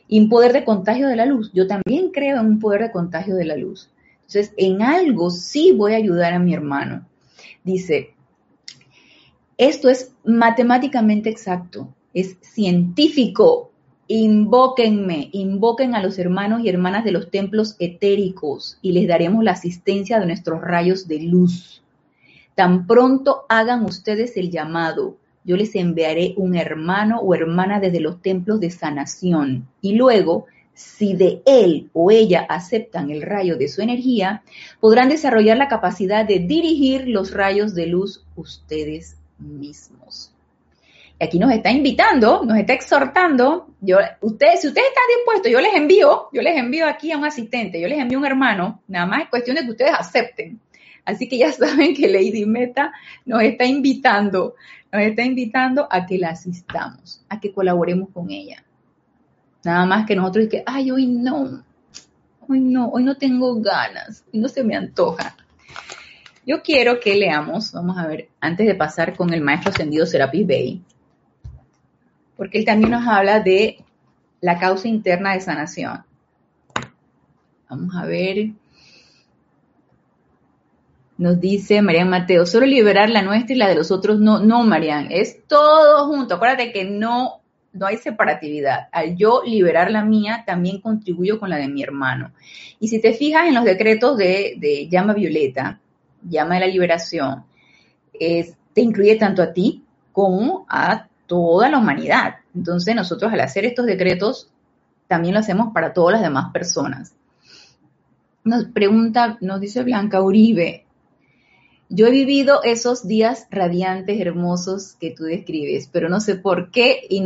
Y un poder de contagio de la luz. Yo también creo en un poder de contagio de la luz. Entonces, en algo sí voy a ayudar a mi hermano. Dice, esto es matemáticamente exacto, es científico. Invóquenme, invoquen a los hermanos y hermanas de los templos etéricos y les daremos la asistencia de nuestros rayos de luz. Tan pronto hagan ustedes el llamado, yo les enviaré un hermano o hermana desde los templos de sanación. Y luego, si de él o ella aceptan el rayo de su energía, podrán desarrollar la capacidad de dirigir los rayos de luz ustedes mismos. Y aquí nos está invitando, nos está exhortando. Yo, ustedes, si ustedes están dispuestos, yo les envío, yo les envío aquí a un asistente, yo les envío un hermano. Nada más es cuestión de que ustedes acepten. Así que ya saben que Lady Meta nos está invitando nos está invitando a que la asistamos, a que colaboremos con ella. Nada más que nosotros que, ay, hoy no, hoy no, hoy no tengo ganas, no se me antoja. Yo quiero que leamos, vamos a ver, antes de pasar con el maestro ascendido Serapis Bey, porque él también nos habla de la causa interna de sanación. Vamos a ver. Nos dice Marian Mateo, solo liberar la nuestra y la de los otros no, no, Marian, es todo junto. Acuérdate que no, no hay separatividad. Al yo liberar la mía, también contribuyo con la de mi hermano. Y si te fijas en los decretos de, llama violeta, llama de la liberación, te incluye tanto a ti como a toda la humanidad. Entonces nosotros al hacer estos decretos, también lo hacemos para todas las demás personas. Nos pregunta, nos dice Blanca Uribe, yo he vivido esos días radiantes, hermosos que tú describes, pero no sé por qué y,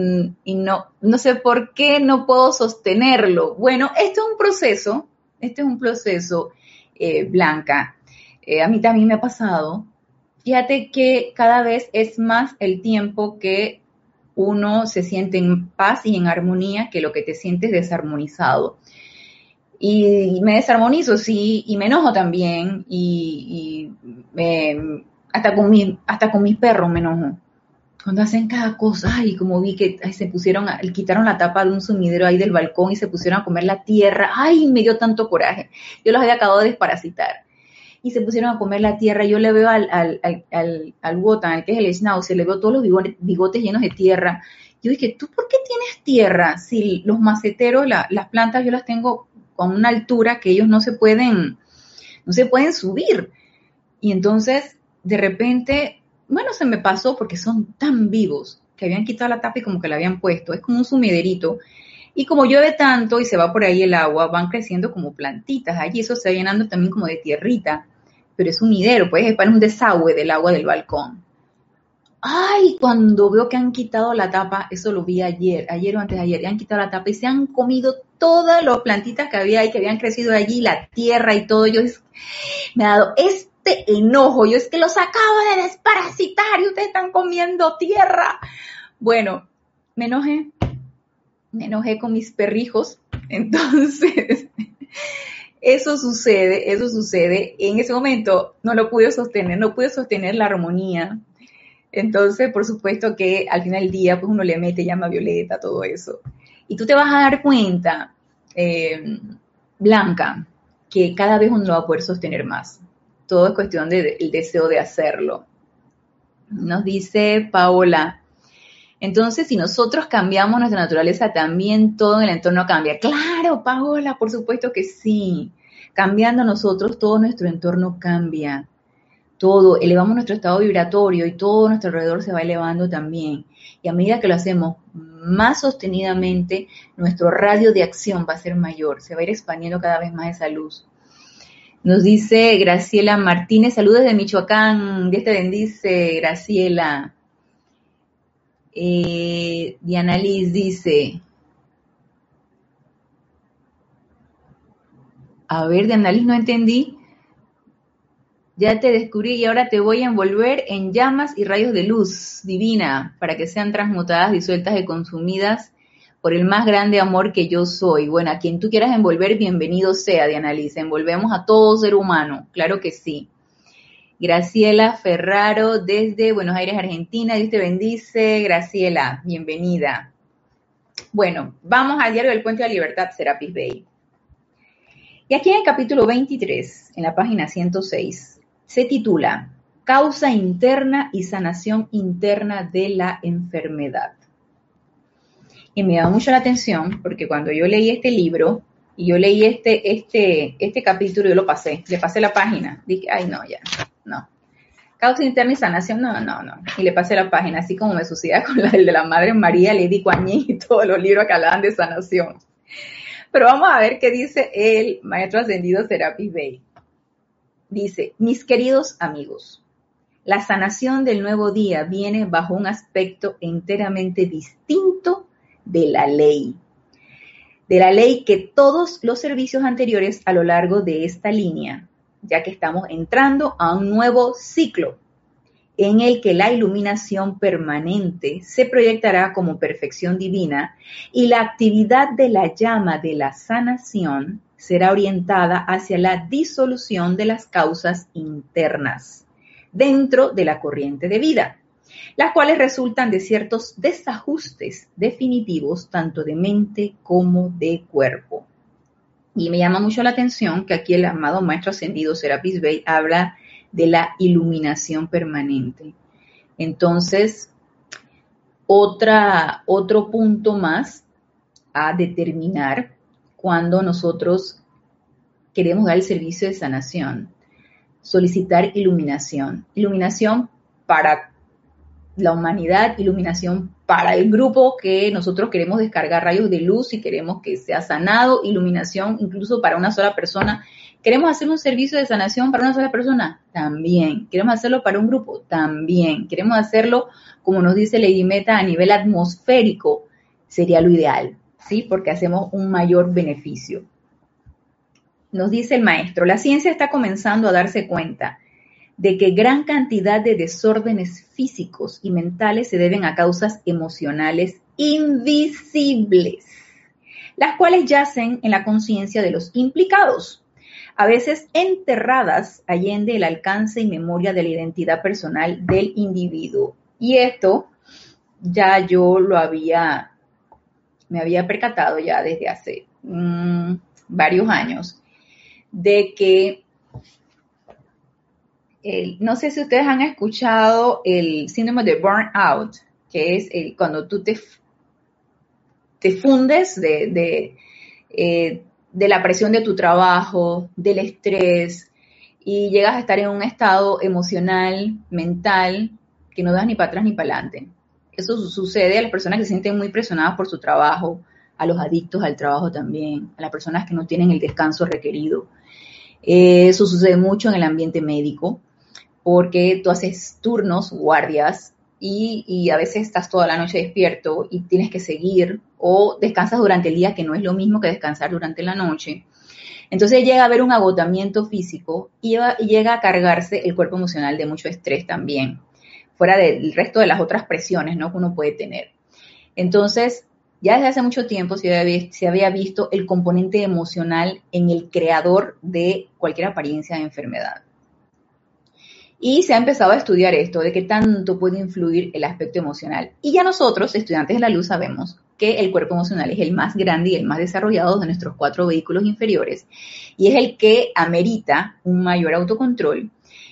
no, no sé por qué no puedo sostenerlo. Bueno, esto es un proceso, este es un proceso, eh, Blanca. Eh, a mí también me ha pasado. Fíjate que cada vez es más el tiempo que uno se siente en paz y en armonía que lo que te sientes desarmonizado y me desarmonizo, sí, y me enojo también, y, hasta, con mi, hasta con mis perros me enojo. Cuando hacen cada cosa, ay, como vi que se pusieron, quitaron la tapa de un sumidero ahí del balcón y se pusieron a comer la tierra, ay, me dio tanto coraje. Yo los había acabado de desparasitar. Y se pusieron a comer la tierra. Yo le veo al, al, al, al, Wotan, que es el Schnauzer, le veo todos los bigotes, llenos de tierra. Yo dije, ¿tú por qué tienes tierra? Si los maceteros, las plantas, yo las tengo con una altura que ellos no se pueden, no se pueden subir. Y entonces, de repente, bueno, se me pasó porque son tan vivos que habían quitado la tapa y como que la habían puesto. Es como un sumiderito. Y como llueve tanto y se va por ahí el agua, van creciendo como plantitas. Allí eso se va llenando también como de tierrita. Pero es un midero, pues es para un desagüe del agua del balcón. Ay, cuando veo que han quitado la tapa, eso lo vi ayer, ayer o antes de ayer, han quitado la tapa y se han comido todas las plantitas que había ahí, que habían crecido allí, la tierra y todo. Yo me ha dado este enojo. Yo es que los acabo de desparasitar y ustedes están comiendo tierra. Bueno, me enojé. Me enojé con mis perrijos. Entonces, eso sucede, eso sucede. En ese momento no lo pude sostener, no pude sostener la armonía. Entonces, por supuesto que al final del día, pues uno le mete llama violeta, todo eso. Y tú te vas a dar cuenta, eh, Blanca, que cada vez uno lo va a poder sostener más. Todo es cuestión del deseo de hacerlo. Nos dice Paola, entonces si nosotros cambiamos nuestra naturaleza, también todo en el entorno cambia. Claro, Paola, por supuesto que sí. Cambiando nosotros, todo nuestro entorno cambia todo, elevamos nuestro estado vibratorio y todo nuestro alrededor se va elevando también. Y a medida que lo hacemos más sostenidamente, nuestro radio de acción va a ser mayor, se va a ir expandiendo cada vez más esa luz. Nos dice Graciela Martínez, saludos de Michoacán, Dios te bendice, Graciela. Eh, Diana Liz dice, a ver, Diana Liz, no entendí. Ya te descubrí y ahora te voy a envolver en llamas y rayos de luz divina para que sean transmutadas, disueltas y consumidas por el más grande amor que yo soy. Bueno, a quien tú quieras envolver, bienvenido sea, Diana Lisa. Envolvemos a todo ser humano, claro que sí. Graciela Ferraro desde Buenos Aires, Argentina. Dios te bendice. Graciela, bienvenida. Bueno, vamos al diario del Puente de la Libertad, Serapis Bay. Y aquí en el capítulo 23, en la página 106, se titula Causa interna y sanación interna de la enfermedad. Y me da mucho la atención porque cuando yo leí este libro y yo leí este, este, este capítulo, yo lo pasé, le pasé la página. Dije, ay, no, ya, no. Causa interna y sanación, no, no, no. Y le pasé la página, así como me sucedía con la de la Madre María, Lady Kuan y todos los libros que hablaban de sanación. Pero vamos a ver qué dice el maestro ascendido Serapis Bey. Dice, mis queridos amigos, la sanación del nuevo día viene bajo un aspecto enteramente distinto de la ley. De la ley que todos los servicios anteriores a lo largo de esta línea, ya que estamos entrando a un nuevo ciclo en el que la iluminación permanente se proyectará como perfección divina y la actividad de la llama de la sanación será orientada hacia la disolución de las causas internas dentro de la corriente de vida, las cuales resultan de ciertos desajustes definitivos tanto de mente como de cuerpo. Y me llama mucho la atención que aquí el amado Maestro Ascendido Serapis Bey habla de la iluminación permanente. Entonces, otra, otro punto más a determinar cuando nosotros queremos dar el servicio de sanación, solicitar iluminación. Iluminación para la humanidad, iluminación para el grupo que nosotros queremos descargar rayos de luz y queremos que sea sanado, iluminación incluso para una sola persona ¿Queremos hacer un servicio de sanación para una sola persona? También. ¿Queremos hacerlo para un grupo? También. ¿Queremos hacerlo, como nos dice Lady Meta, a nivel atmosférico? Sería lo ideal, ¿sí? Porque hacemos un mayor beneficio. Nos dice el maestro, la ciencia está comenzando a darse cuenta de que gran cantidad de desórdenes físicos y mentales se deben a causas emocionales invisibles, las cuales yacen en la conciencia de los implicados a veces enterradas allende el alcance y memoria de la identidad personal del individuo. Y esto ya yo lo había, me había percatado ya desde hace mm, varios años, de que no sé si ustedes han escuchado el síndrome de burnout, que es el, cuando tú te, te fundes de, eh, de la presión de tu trabajo, del estrés, y llegas a estar en un estado emocional, mental, que no das ni para atrás ni para adelante. Eso sucede a las personas que se sienten muy presionadas por su trabajo, a los adictos al trabajo también, a las personas que no tienen el descanso requerido. Eso sucede mucho en el ambiente médico, porque tú haces turnos, guardias, y, a veces estás toda la noche despierto y tienes que seguir o descansas durante el día, que no es lo mismo que descansar durante la noche. Entonces llega a haber un agotamiento físico y llega a cargarse el cuerpo emocional de mucho estrés también, fuera del resto de las otras presiones ¿no? que uno puede tener. Entonces, ya desde hace mucho tiempo se había, se había visto el componente emocional en el creador de cualquier apariencia de enfermedad. Y se ha empezado a estudiar esto, de qué tanto puede influir el aspecto emocional. Y ya nosotros, estudiantes de la luz, sabemos que el cuerpo emocional es el más grande y el más desarrollado de nuestros cuatro vehículos inferiores y es el que amerita un mayor autocontrol.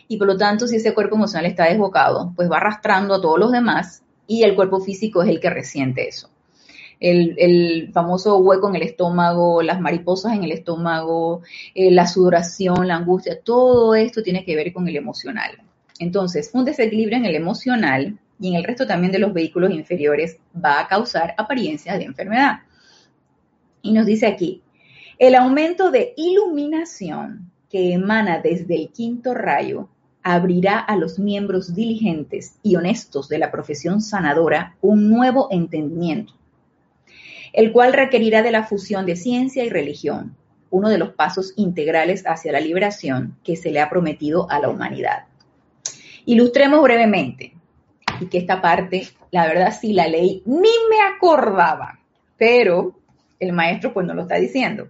Y por lo tanto, si ese cuerpo emocional está desbocado, pues va arrastrando a todos los demás y el cuerpo físico es el que resiente eso. El, famoso hueco en el estómago, las mariposas en el estómago, eh, la sudoración, la angustia, todo esto tiene que ver con el emocional. Entonces, un desequilibrio en el emocional y en el resto también de los vehículos inferiores va a causar apariencias de enfermedad. Y nos dice aquí, el aumento de iluminación que emana desde el quinto rayo abrirá a los miembros diligentes y honestos de la profesión sanadora un nuevo entendimiento el cual requerirá de la fusión de ciencia y religión, uno de los pasos integrales hacia la liberación que se le ha prometido a la humanidad. Ilustremos brevemente, y que esta parte, la verdad sí la leí, ni me acordaba, pero el maestro pues no lo está diciendo.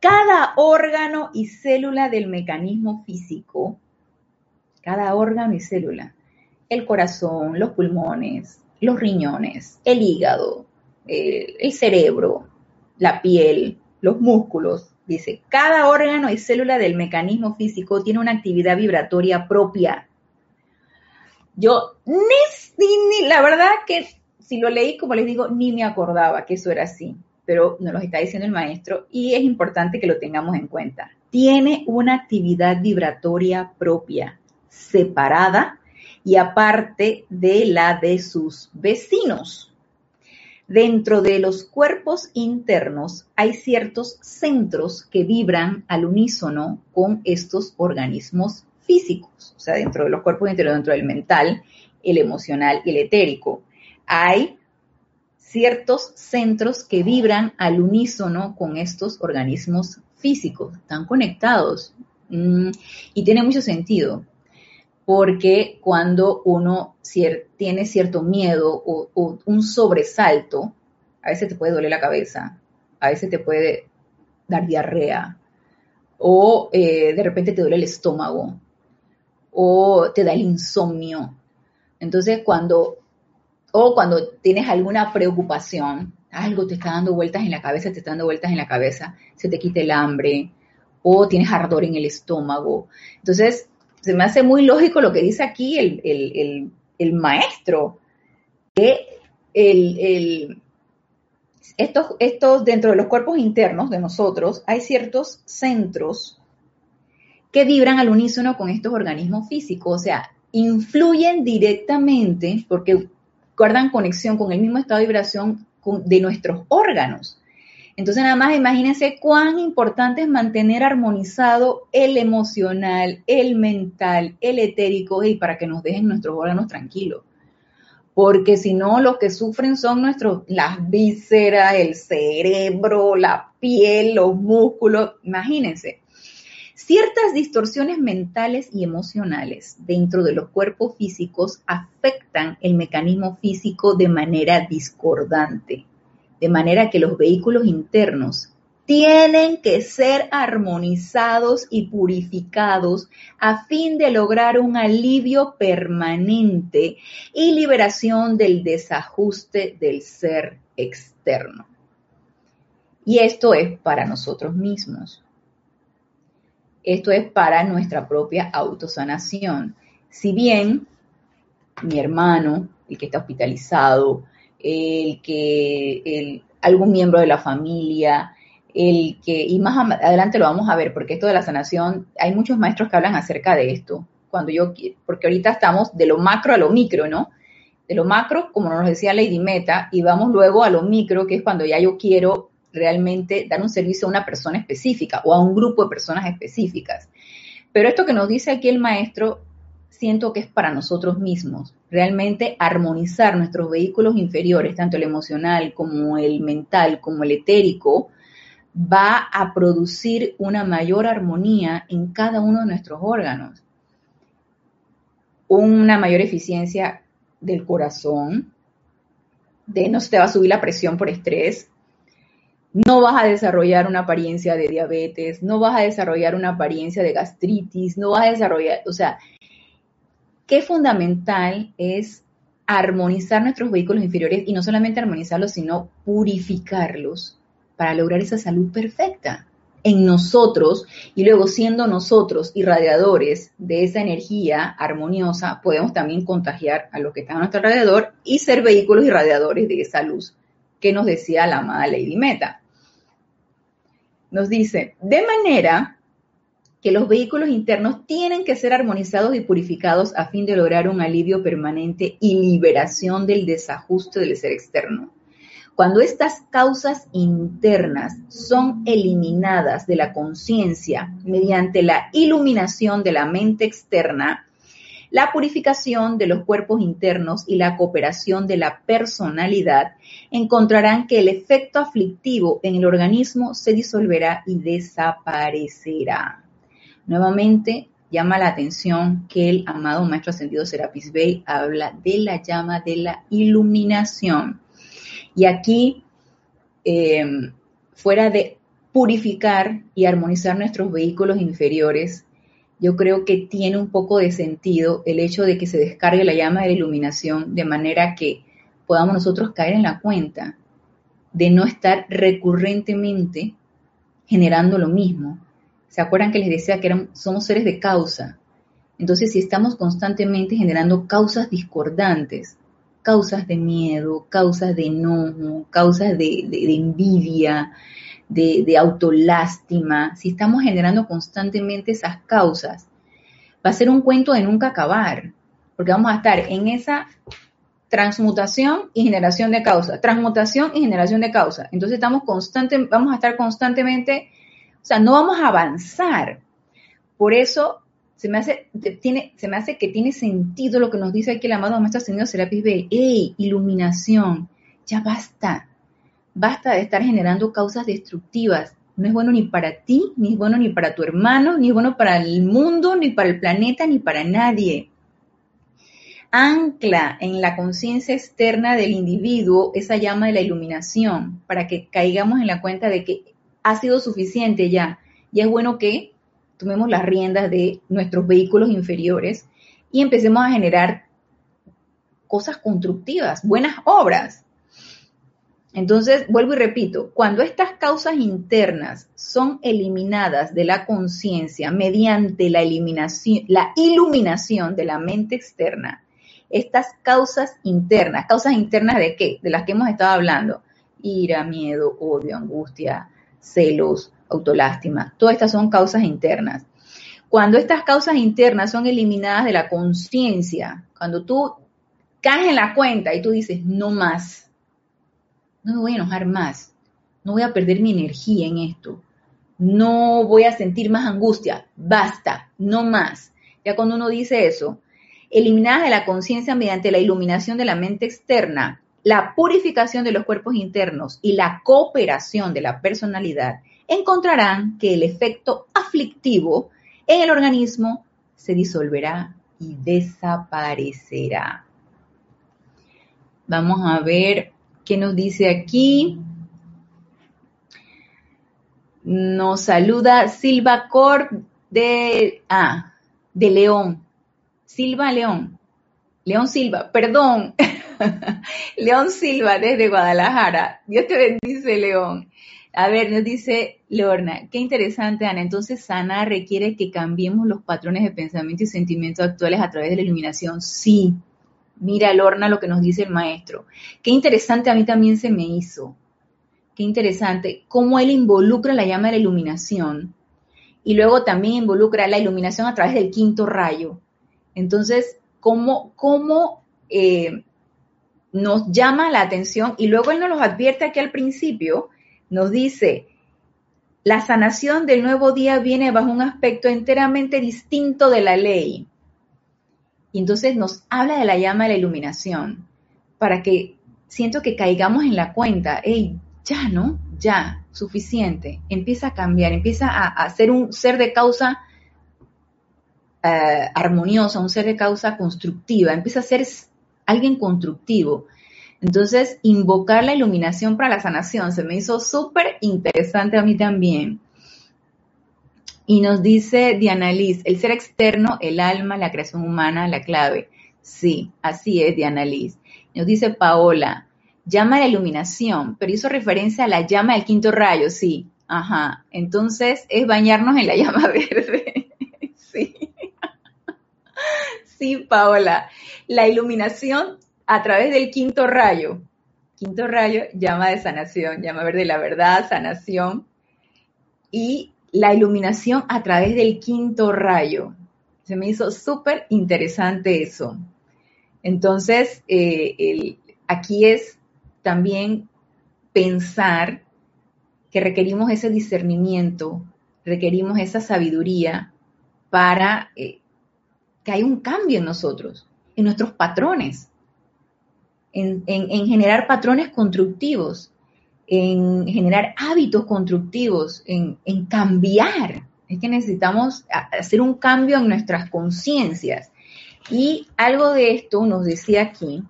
Cada órgano y célula del mecanismo físico, cada órgano y célula, el corazón, los pulmones, los riñones, el hígado, eh, el cerebro, la piel, los músculos. Dice, cada órgano y célula del mecanismo físico tiene una actividad vibratoria propia. Yo, ni, la verdad que si lo leí, como les digo, ni me acordaba que eso era así, pero nos lo está diciendo el maestro y es importante que lo tengamos en cuenta. Tiene una actividad vibratoria propia, separada y aparte de la de sus vecinos. Dentro de los cuerpos internos hay ciertos centros que vibran al unísono con estos organismos físicos, o sea, dentro de los cuerpos internos, dentro del mental, el emocional y el etérico. Hay ciertos centros que vibran al unísono con estos organismos físicos, están conectados mm, y tiene mucho sentido porque cuando uno tiene cierto miedo o, un sobresalto, a veces te puede doler la cabeza, a veces te puede dar diarrea, o eh, de repente te duele el estómago, o te da el insomnio. Entonces, cuando, o cuando tienes alguna preocupación, algo te está dando vueltas en la cabeza, te está dando vueltas en la cabeza, se te quita el hambre, o tienes ardor en el estómago. Entonces, se me hace muy lógico lo que dice aquí el, maestro, que estos, estos, dentro de los cuerpos internos de nosotros hay ciertos centros que vibran al unísono con estos organismos físicos, o sea, influyen directamente porque guardan conexión con el mismo estado de vibración de nuestros órganos. Entonces, nada más imagínense cuán importante es mantener armonizado el emocional, el mental, el etérico y para que nos dejen nuestros órganos tranquilos. Porque si no, los que sufren son nuestros, las vísceras, el cerebro, la piel, los músculos. Imagínense. Ciertas distorsiones mentales y emocionales dentro de los cuerpos físicos afectan el mecanismo físico de manera discordante de manera que los vehículos internos tienen que ser armonizados y purificados a fin de lograr un alivio permanente y liberación del desajuste del ser externo. Y esto es para nosotros mismos. Esto es para nuestra propia autosanación. Si bien mi hermano, el que está hospitalizado, el que algún miembro de la familia, el que, y más adelante lo vamos a ver, porque esto de la sanación, hay muchos maestros que hablan acerca de esto, cuando yo, porque ahorita estamos de lo macro a lo micro, ¿no? De lo macro, como nos decía Lady Meta, y vamos luego a lo micro, que es cuando ya yo quiero realmente dar un servicio a una persona específica o a un grupo de personas específicas. Pero esto que nos dice aquí el maestro siento que es para nosotros mismos. Realmente armonizar nuestros vehículos inferiores, tanto el emocional como el mental, como el etérico, va a producir una mayor armonía en cada uno de nuestros órganos. Una mayor eficiencia del corazón, de no se te va a subir la presión por estrés, no vas a desarrollar una apariencia de diabetes, no vas a desarrollar una apariencia de gastritis, no vas a desarrollar, o sea, qué fundamental es armonizar nuestros vehículos inferiores y no solamente armonizarlos, sino purificarlos para lograr esa salud perfecta en nosotros y luego siendo nosotros irradiadores de esa energía armoniosa, podemos también contagiar a los que están a nuestro alrededor y ser vehículos irradiadores de esa luz que nos decía la amada Lady Meta. Nos dice, de manera que los vehículos internos tienen que ser armonizados y purificados a fin de lograr un alivio permanente y liberación del desajuste del ser externo. Cuando estas causas internas son eliminadas de la conciencia mediante la iluminación de la mente externa, la purificación de los cuerpos internos y la cooperación de la personalidad, encontrarán que el efecto aflictivo en el organismo se disolverá y desaparecerá. Nuevamente llama la atención que el amado Maestro Ascendido Serapis Bey habla de la llama de la iluminación. Y aquí, em, fuera de purificar y armonizar nuestros vehículos inferiores, yo creo que tiene un poco de sentido el hecho de que se descargue la llama de la iluminación de manera que podamos nosotros caer en la cuenta de no estar recurrentemente generando lo mismo. ¿Se acuerdan que les decía que somos seres de causa? Entonces, si estamos constantemente generando causas discordantes, causas de miedo, causas de enojo, causas de, envidia, de, de autolástima, si estamos generando constantemente esas causas, va a ser un cuento de nunca acabar, porque vamos a estar en esa transmutación y generación de causa, transmutación y generación de causa. Entonces estamos vamos a estar constantemente, sea, no vamos a avanzar. Por eso se me hace, que tiene sentido lo que nos dice aquí el amado Maestro Ascendido Serapis Bey. ¡Ey! Iluminación. Ya basta. Basta de estar generando causas destructivas. No es bueno ni para ti, ni es bueno ni para tu hermano, ni es bueno para el mundo, ni para el planeta, ni para nadie ancla en la conciencia externa del individuo esa llama de la iluminación para que caigamos en la cuenta de que ha sido suficiente ya. Y es bueno que tomemos las riendas de nuestros vehículos inferiores y empecemos a generar cosas constructivas, buenas obras. Entonces, vuelvo y repito, cuando estas causas internas son eliminadas de la conciencia mediante la eliminación, la iluminación de la mente externa, estas causas internas, causas internas de qué? De las que hemos estado hablando. Ira, miedo, odio, angustia, celos, autolástima. Todas estas son causas internas. Cuando estas causas internas son eliminadas de la conciencia, cuando tú caes en la cuenta y tú dices, no más, no me voy a enojar más, no voy a perder mi energía en esto, no voy a sentir más angustia, basta, no más. Ya cuando uno dice eso, eliminadas de la conciencia mediante la iluminación de la mente externa, la purificación de los cuerpos internos y la cooperación de la personalidad, encontrarán que el efecto aflictivo en el organismo se disolverá y desaparecerá. Vamos a ver qué nos dice aquí. Nos saluda Silva Corp de, ah, de León. Silva León. León Silva, perdón. León Silva desde Guadalajara. Dios te bendice, León. A ver, nos dice Lorna, qué interesante, Ana. Entonces, sana requiere que cambiemos los patrones de pensamiento y sentimiento actuales a través de la iluminación. Sí. Mira, Lorna, lo que nos dice el maestro. Qué interesante a mí también se me hizo. Qué interesante cómo él involucra la llama de la iluminación y luego también involucra la iluminación a través del quinto rayo entonces, ¿cómo, cómo eh, nos llama la atención? Y luego él nos los advierte aquí al principio, nos dice, la sanación del nuevo día viene bajo un aspecto enteramente distinto de la ley. Y entonces nos habla de la llama de la iluminación, para que siento que caigamos en la cuenta, hey, ya, ¿no? Ya, suficiente. Empieza a cambiar, empieza a, a ser un ser de causa eh, armoniosa, un ser de causa constructiva, empieza a ser alguien constructivo. Entonces, invocar la iluminación para la sanación se me hizo súper interesante a mí también. Y nos dice Diana Liz, el ser externo, el alma, la creación humana, la clave. Sí, así es, Diana Liz. Nos dice Paola, llama a la iluminación, pero hizo referencia a la llama del quinto rayo, sí. Ajá. Entonces es bañarnos en la llama verde. Sí. Paola. La iluminación a través del quinto rayo. Quinto rayo, llama de sanación, llama verde la verdad, sanación. Y la iluminación a través del quinto rayo. Se me hizo súper interesante eso. Entonces, eh, aquí es también pensar que requerimos ese discernimiento, requerimos esa sabiduría para eh, que hay un cambio en nosotros, en nuestros patrones, en, generar patrones constructivos, en generar hábitos constructivos, en, cambiar. Es que necesitamos hacer un cambio en nuestras conciencias. Y algo de esto nos decía aquí,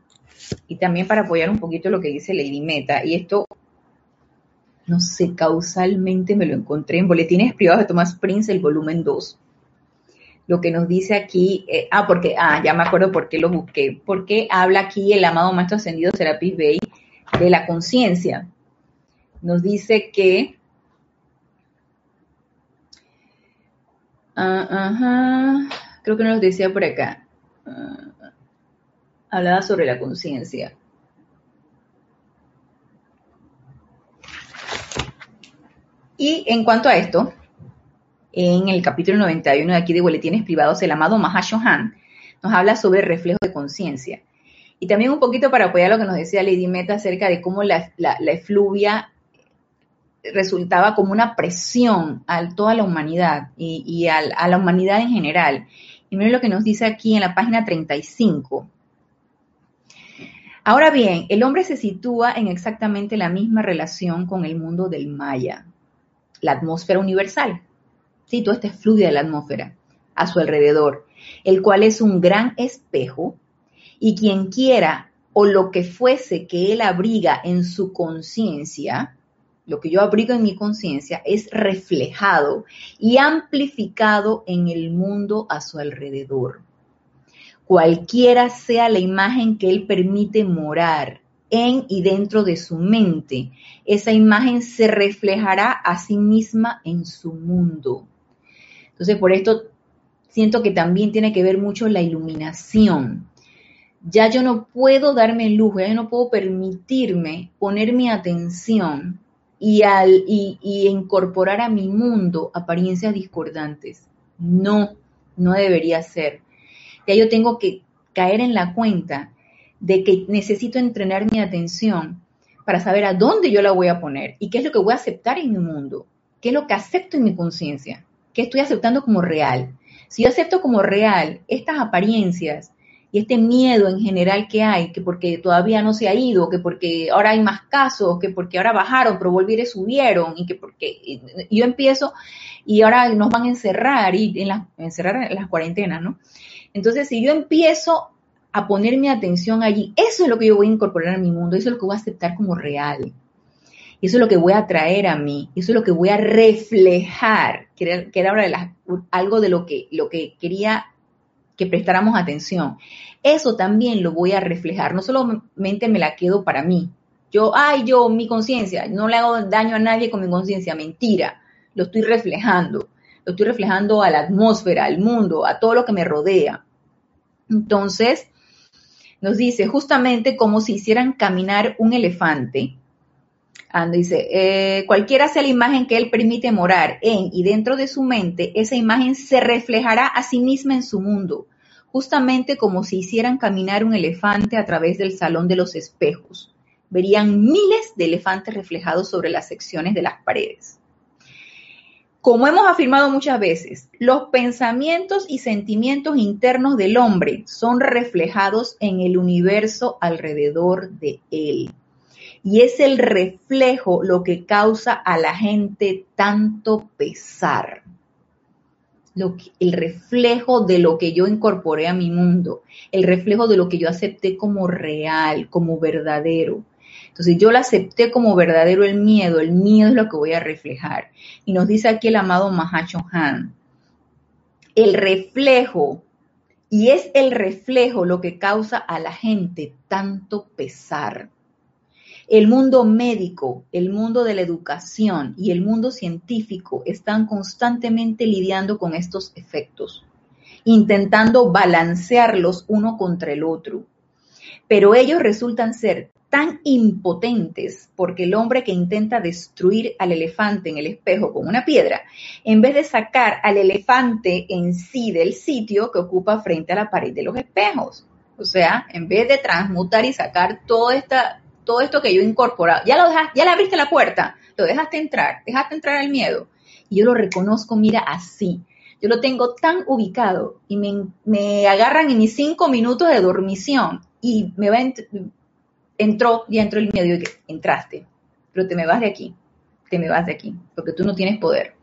y también para apoyar un poquito lo que dice Lady Meta, y esto, no sé, causalmente me lo encontré en Boletines Privados de Thomas Prince, el volumen 2 lo que nos dice aquí, eh, ah, porque, ah, ya me acuerdo por qué lo busqué, porque habla aquí el amado Maestro Ascendido Serapis Bey de la conciencia. nos dice que uh, creo que nos decía por acá. Uh, hablaba sobre la conciencia. Y en cuanto a esto, en el capítulo 91 de aquí de Boletines Privados, el amado Mahashohan nos habla sobre el reflejo de conciencia. Y también un poquito para apoyar lo que nos decía Lady Meta acerca de cómo la, efluvia resultaba como una presión a toda la humanidad y, a, a, la humanidad en general. Y miren lo que nos dice aquí en la página 35. Ahora bien, el hombre se sitúa en exactamente la misma relación con el mundo del Maya, la atmósfera universal. Sí, todo este fluye de la atmósfera a su alrededor, el cual es un gran espejo y quien quiera o lo que fuese que él abriga en su conciencia, lo que yo abrigo en mi conciencia, es reflejado y amplificado en el mundo a su alrededor. Cualquiera sea la imagen que él permite morar en y dentro de su mente, esa imagen se reflejará a sí misma en su mundo. Entonces, por esto siento que también tiene que ver mucho la iluminación. Ya yo no puedo darme el lujo, ya yo no puedo permitirme poner mi atención y, al, y, incorporar a mi mundo apariencias discordantes. No, no debería ser. Ya yo tengo que caer en la cuenta de que necesito entrenar mi atención para saber a dónde yo la voy a poner y qué es lo que voy a aceptar en mi mundo, qué es lo que acepto en mi conciencia, qué estoy aceptando como real. Si yo acepto como real estas apariencias y este miedo en general que hay, que porque todavía no se ha ido, que porque ahora hay más casos, que porque ahora bajaron, pero volvieron subieron, y que porque yo empiezo y ahora nos van a encerrar y encerrar en las cuarentenas, ¿no? Entonces, si yo empiezo a poner mi atención allí, eso es lo que yo voy a incorporar a mi mundo, eso es lo que voy a aceptar como real. Eso es lo que voy a traer a mí, eso es lo que voy a reflejar, que era, de algo de lo que, lo que quería que prestáramos atención. Eso también lo voy a reflejar, no solamente me la quedo para mí. Yo, ay, yo, mi conciencia, no le hago daño a nadie con mi conciencia, mentira, lo estoy reflejando, lo estoy reflejando a la atmósfera, al mundo, a todo lo que me rodea. Entonces, nos dice justamente como si hicieran caminar un elefante. Ando dice, eh, cualquiera sea la imagen que él permite morar en y dentro de su mente, esa imagen se reflejará a sí misma en su mundo, justamente como si hicieran caminar un elefante a través del salón de los espejos. Verían miles de elefantes reflejados sobre las secciones de las paredes. Como hemos afirmado muchas veces, los pensamientos y sentimientos internos del hombre son reflejados en el universo alrededor de él. Y es el reflejo lo que causa a la gente tanto pesar. el reflejo de lo que yo incorporé a mi mundo, el reflejo de lo que yo acepté como real, como verdadero. Entonces yo la acepté como verdadero el miedo, el miedo es lo que voy a reflejar. Y nos dice aquí el amado Mahacho Han, el reflejo, y es el reflejo lo que causa a la gente tanto pesar. El mundo médico, el mundo de la educación y el mundo científico están constantemente lidiando con estos efectos, intentando balancearlos uno contra el otro. Pero ellos resultan ser tan impotentes porque el hombre que intenta destruir al elefante en el espejo con una piedra, en vez de sacar al elefante en sí del sitio que ocupa frente a la pared de los espejos. O sea, en vez de transmutar y sacar todo, esta, todo esto que yo he incorporado, ya, lo dejaste, ya le abriste la puerta, lo dejaste entrar, dejaste entrar el miedo. Y yo lo reconozco, mira, así. Yo lo tengo tan ubicado y me, me agarran en mis cinco minutos de dormición y me va, entró, ya entró el miedo y que entraste, pero te me vas de aquí, te me vas de aquí, porque tú no tienes poder.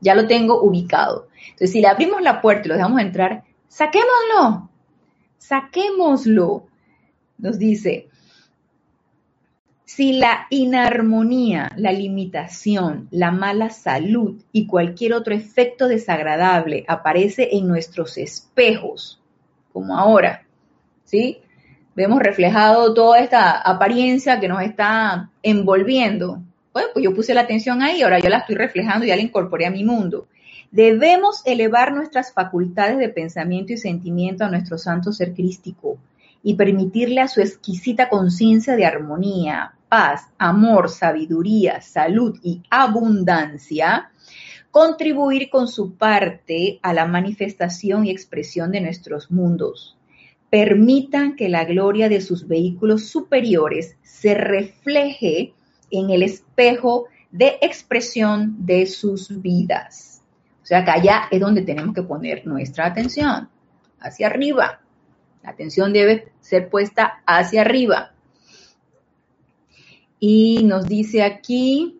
Ya lo tengo ubicado. Entonces, si le abrimos la puerta y lo dejamos entrar, saquémoslo, saquémoslo. Nos dice, si la inarmonía, la limitación, la mala salud y cualquier otro efecto desagradable aparece en nuestros espejos, como ahora, ¿sí? vemos reflejado toda esta apariencia que nos está envolviendo. Pues, pues yo puse la atención ahí, ahora yo la estoy reflejando, ya la incorporé a mi mundo. Debemos elevar nuestras facultades de pensamiento y sentimiento a nuestro santo ser crístico y permitirle a su exquisita conciencia de armonía, paz, amor, sabiduría, salud y abundancia, contribuir con su parte a la manifestación y expresión de nuestros mundos. Permitan que la gloria de sus vehículos superiores se refleje en el espejo de expresión de sus vidas. O sea que allá es donde tenemos que poner nuestra atención, hacia arriba. La atención debe ser puesta hacia arriba. Y nos dice aquí,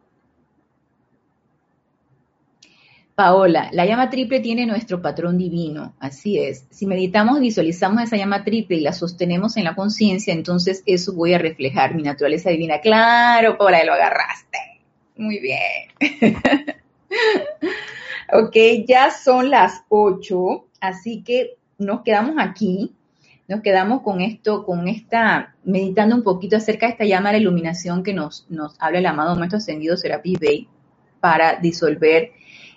Paola, la llama triple tiene nuestro patrón divino, así es. Si meditamos, visualizamos esa llama triple y la sostenemos en la conciencia, entonces eso voy a reflejar mi naturaleza divina. Claro, Paola, lo agarraste. Muy bien. ok, ya son las ocho, así que nos quedamos aquí nos quedamos con esto, con esta, meditando un poquito acerca de esta llama de iluminación que nos, nos habla el amado nuestro ascendido Serapis Bey para disolver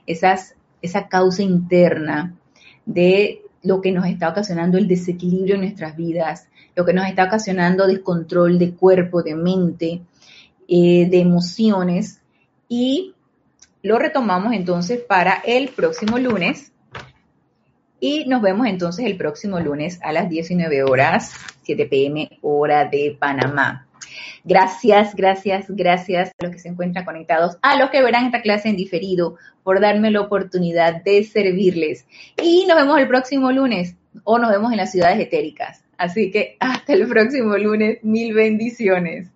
esas, esa causa interna de lo que nos está ocasionando el desequilibrio en nuestras vidas, lo que nos está ocasionando descontrol de cuerpo, de mente, eh, de emociones. Y lo retomamos entonces para el próximo lunes y nos vemos entonces el próximo lunes a las 19 horas, 7 pm, hora de Panamá. Gracias, gracias, gracias a los que se encuentran conectados, a los que verán esta clase en diferido, por darme la oportunidad de servirles. Y nos vemos el próximo lunes o nos vemos en las ciudades etéricas. Así que hasta el próximo lunes, mil bendiciones.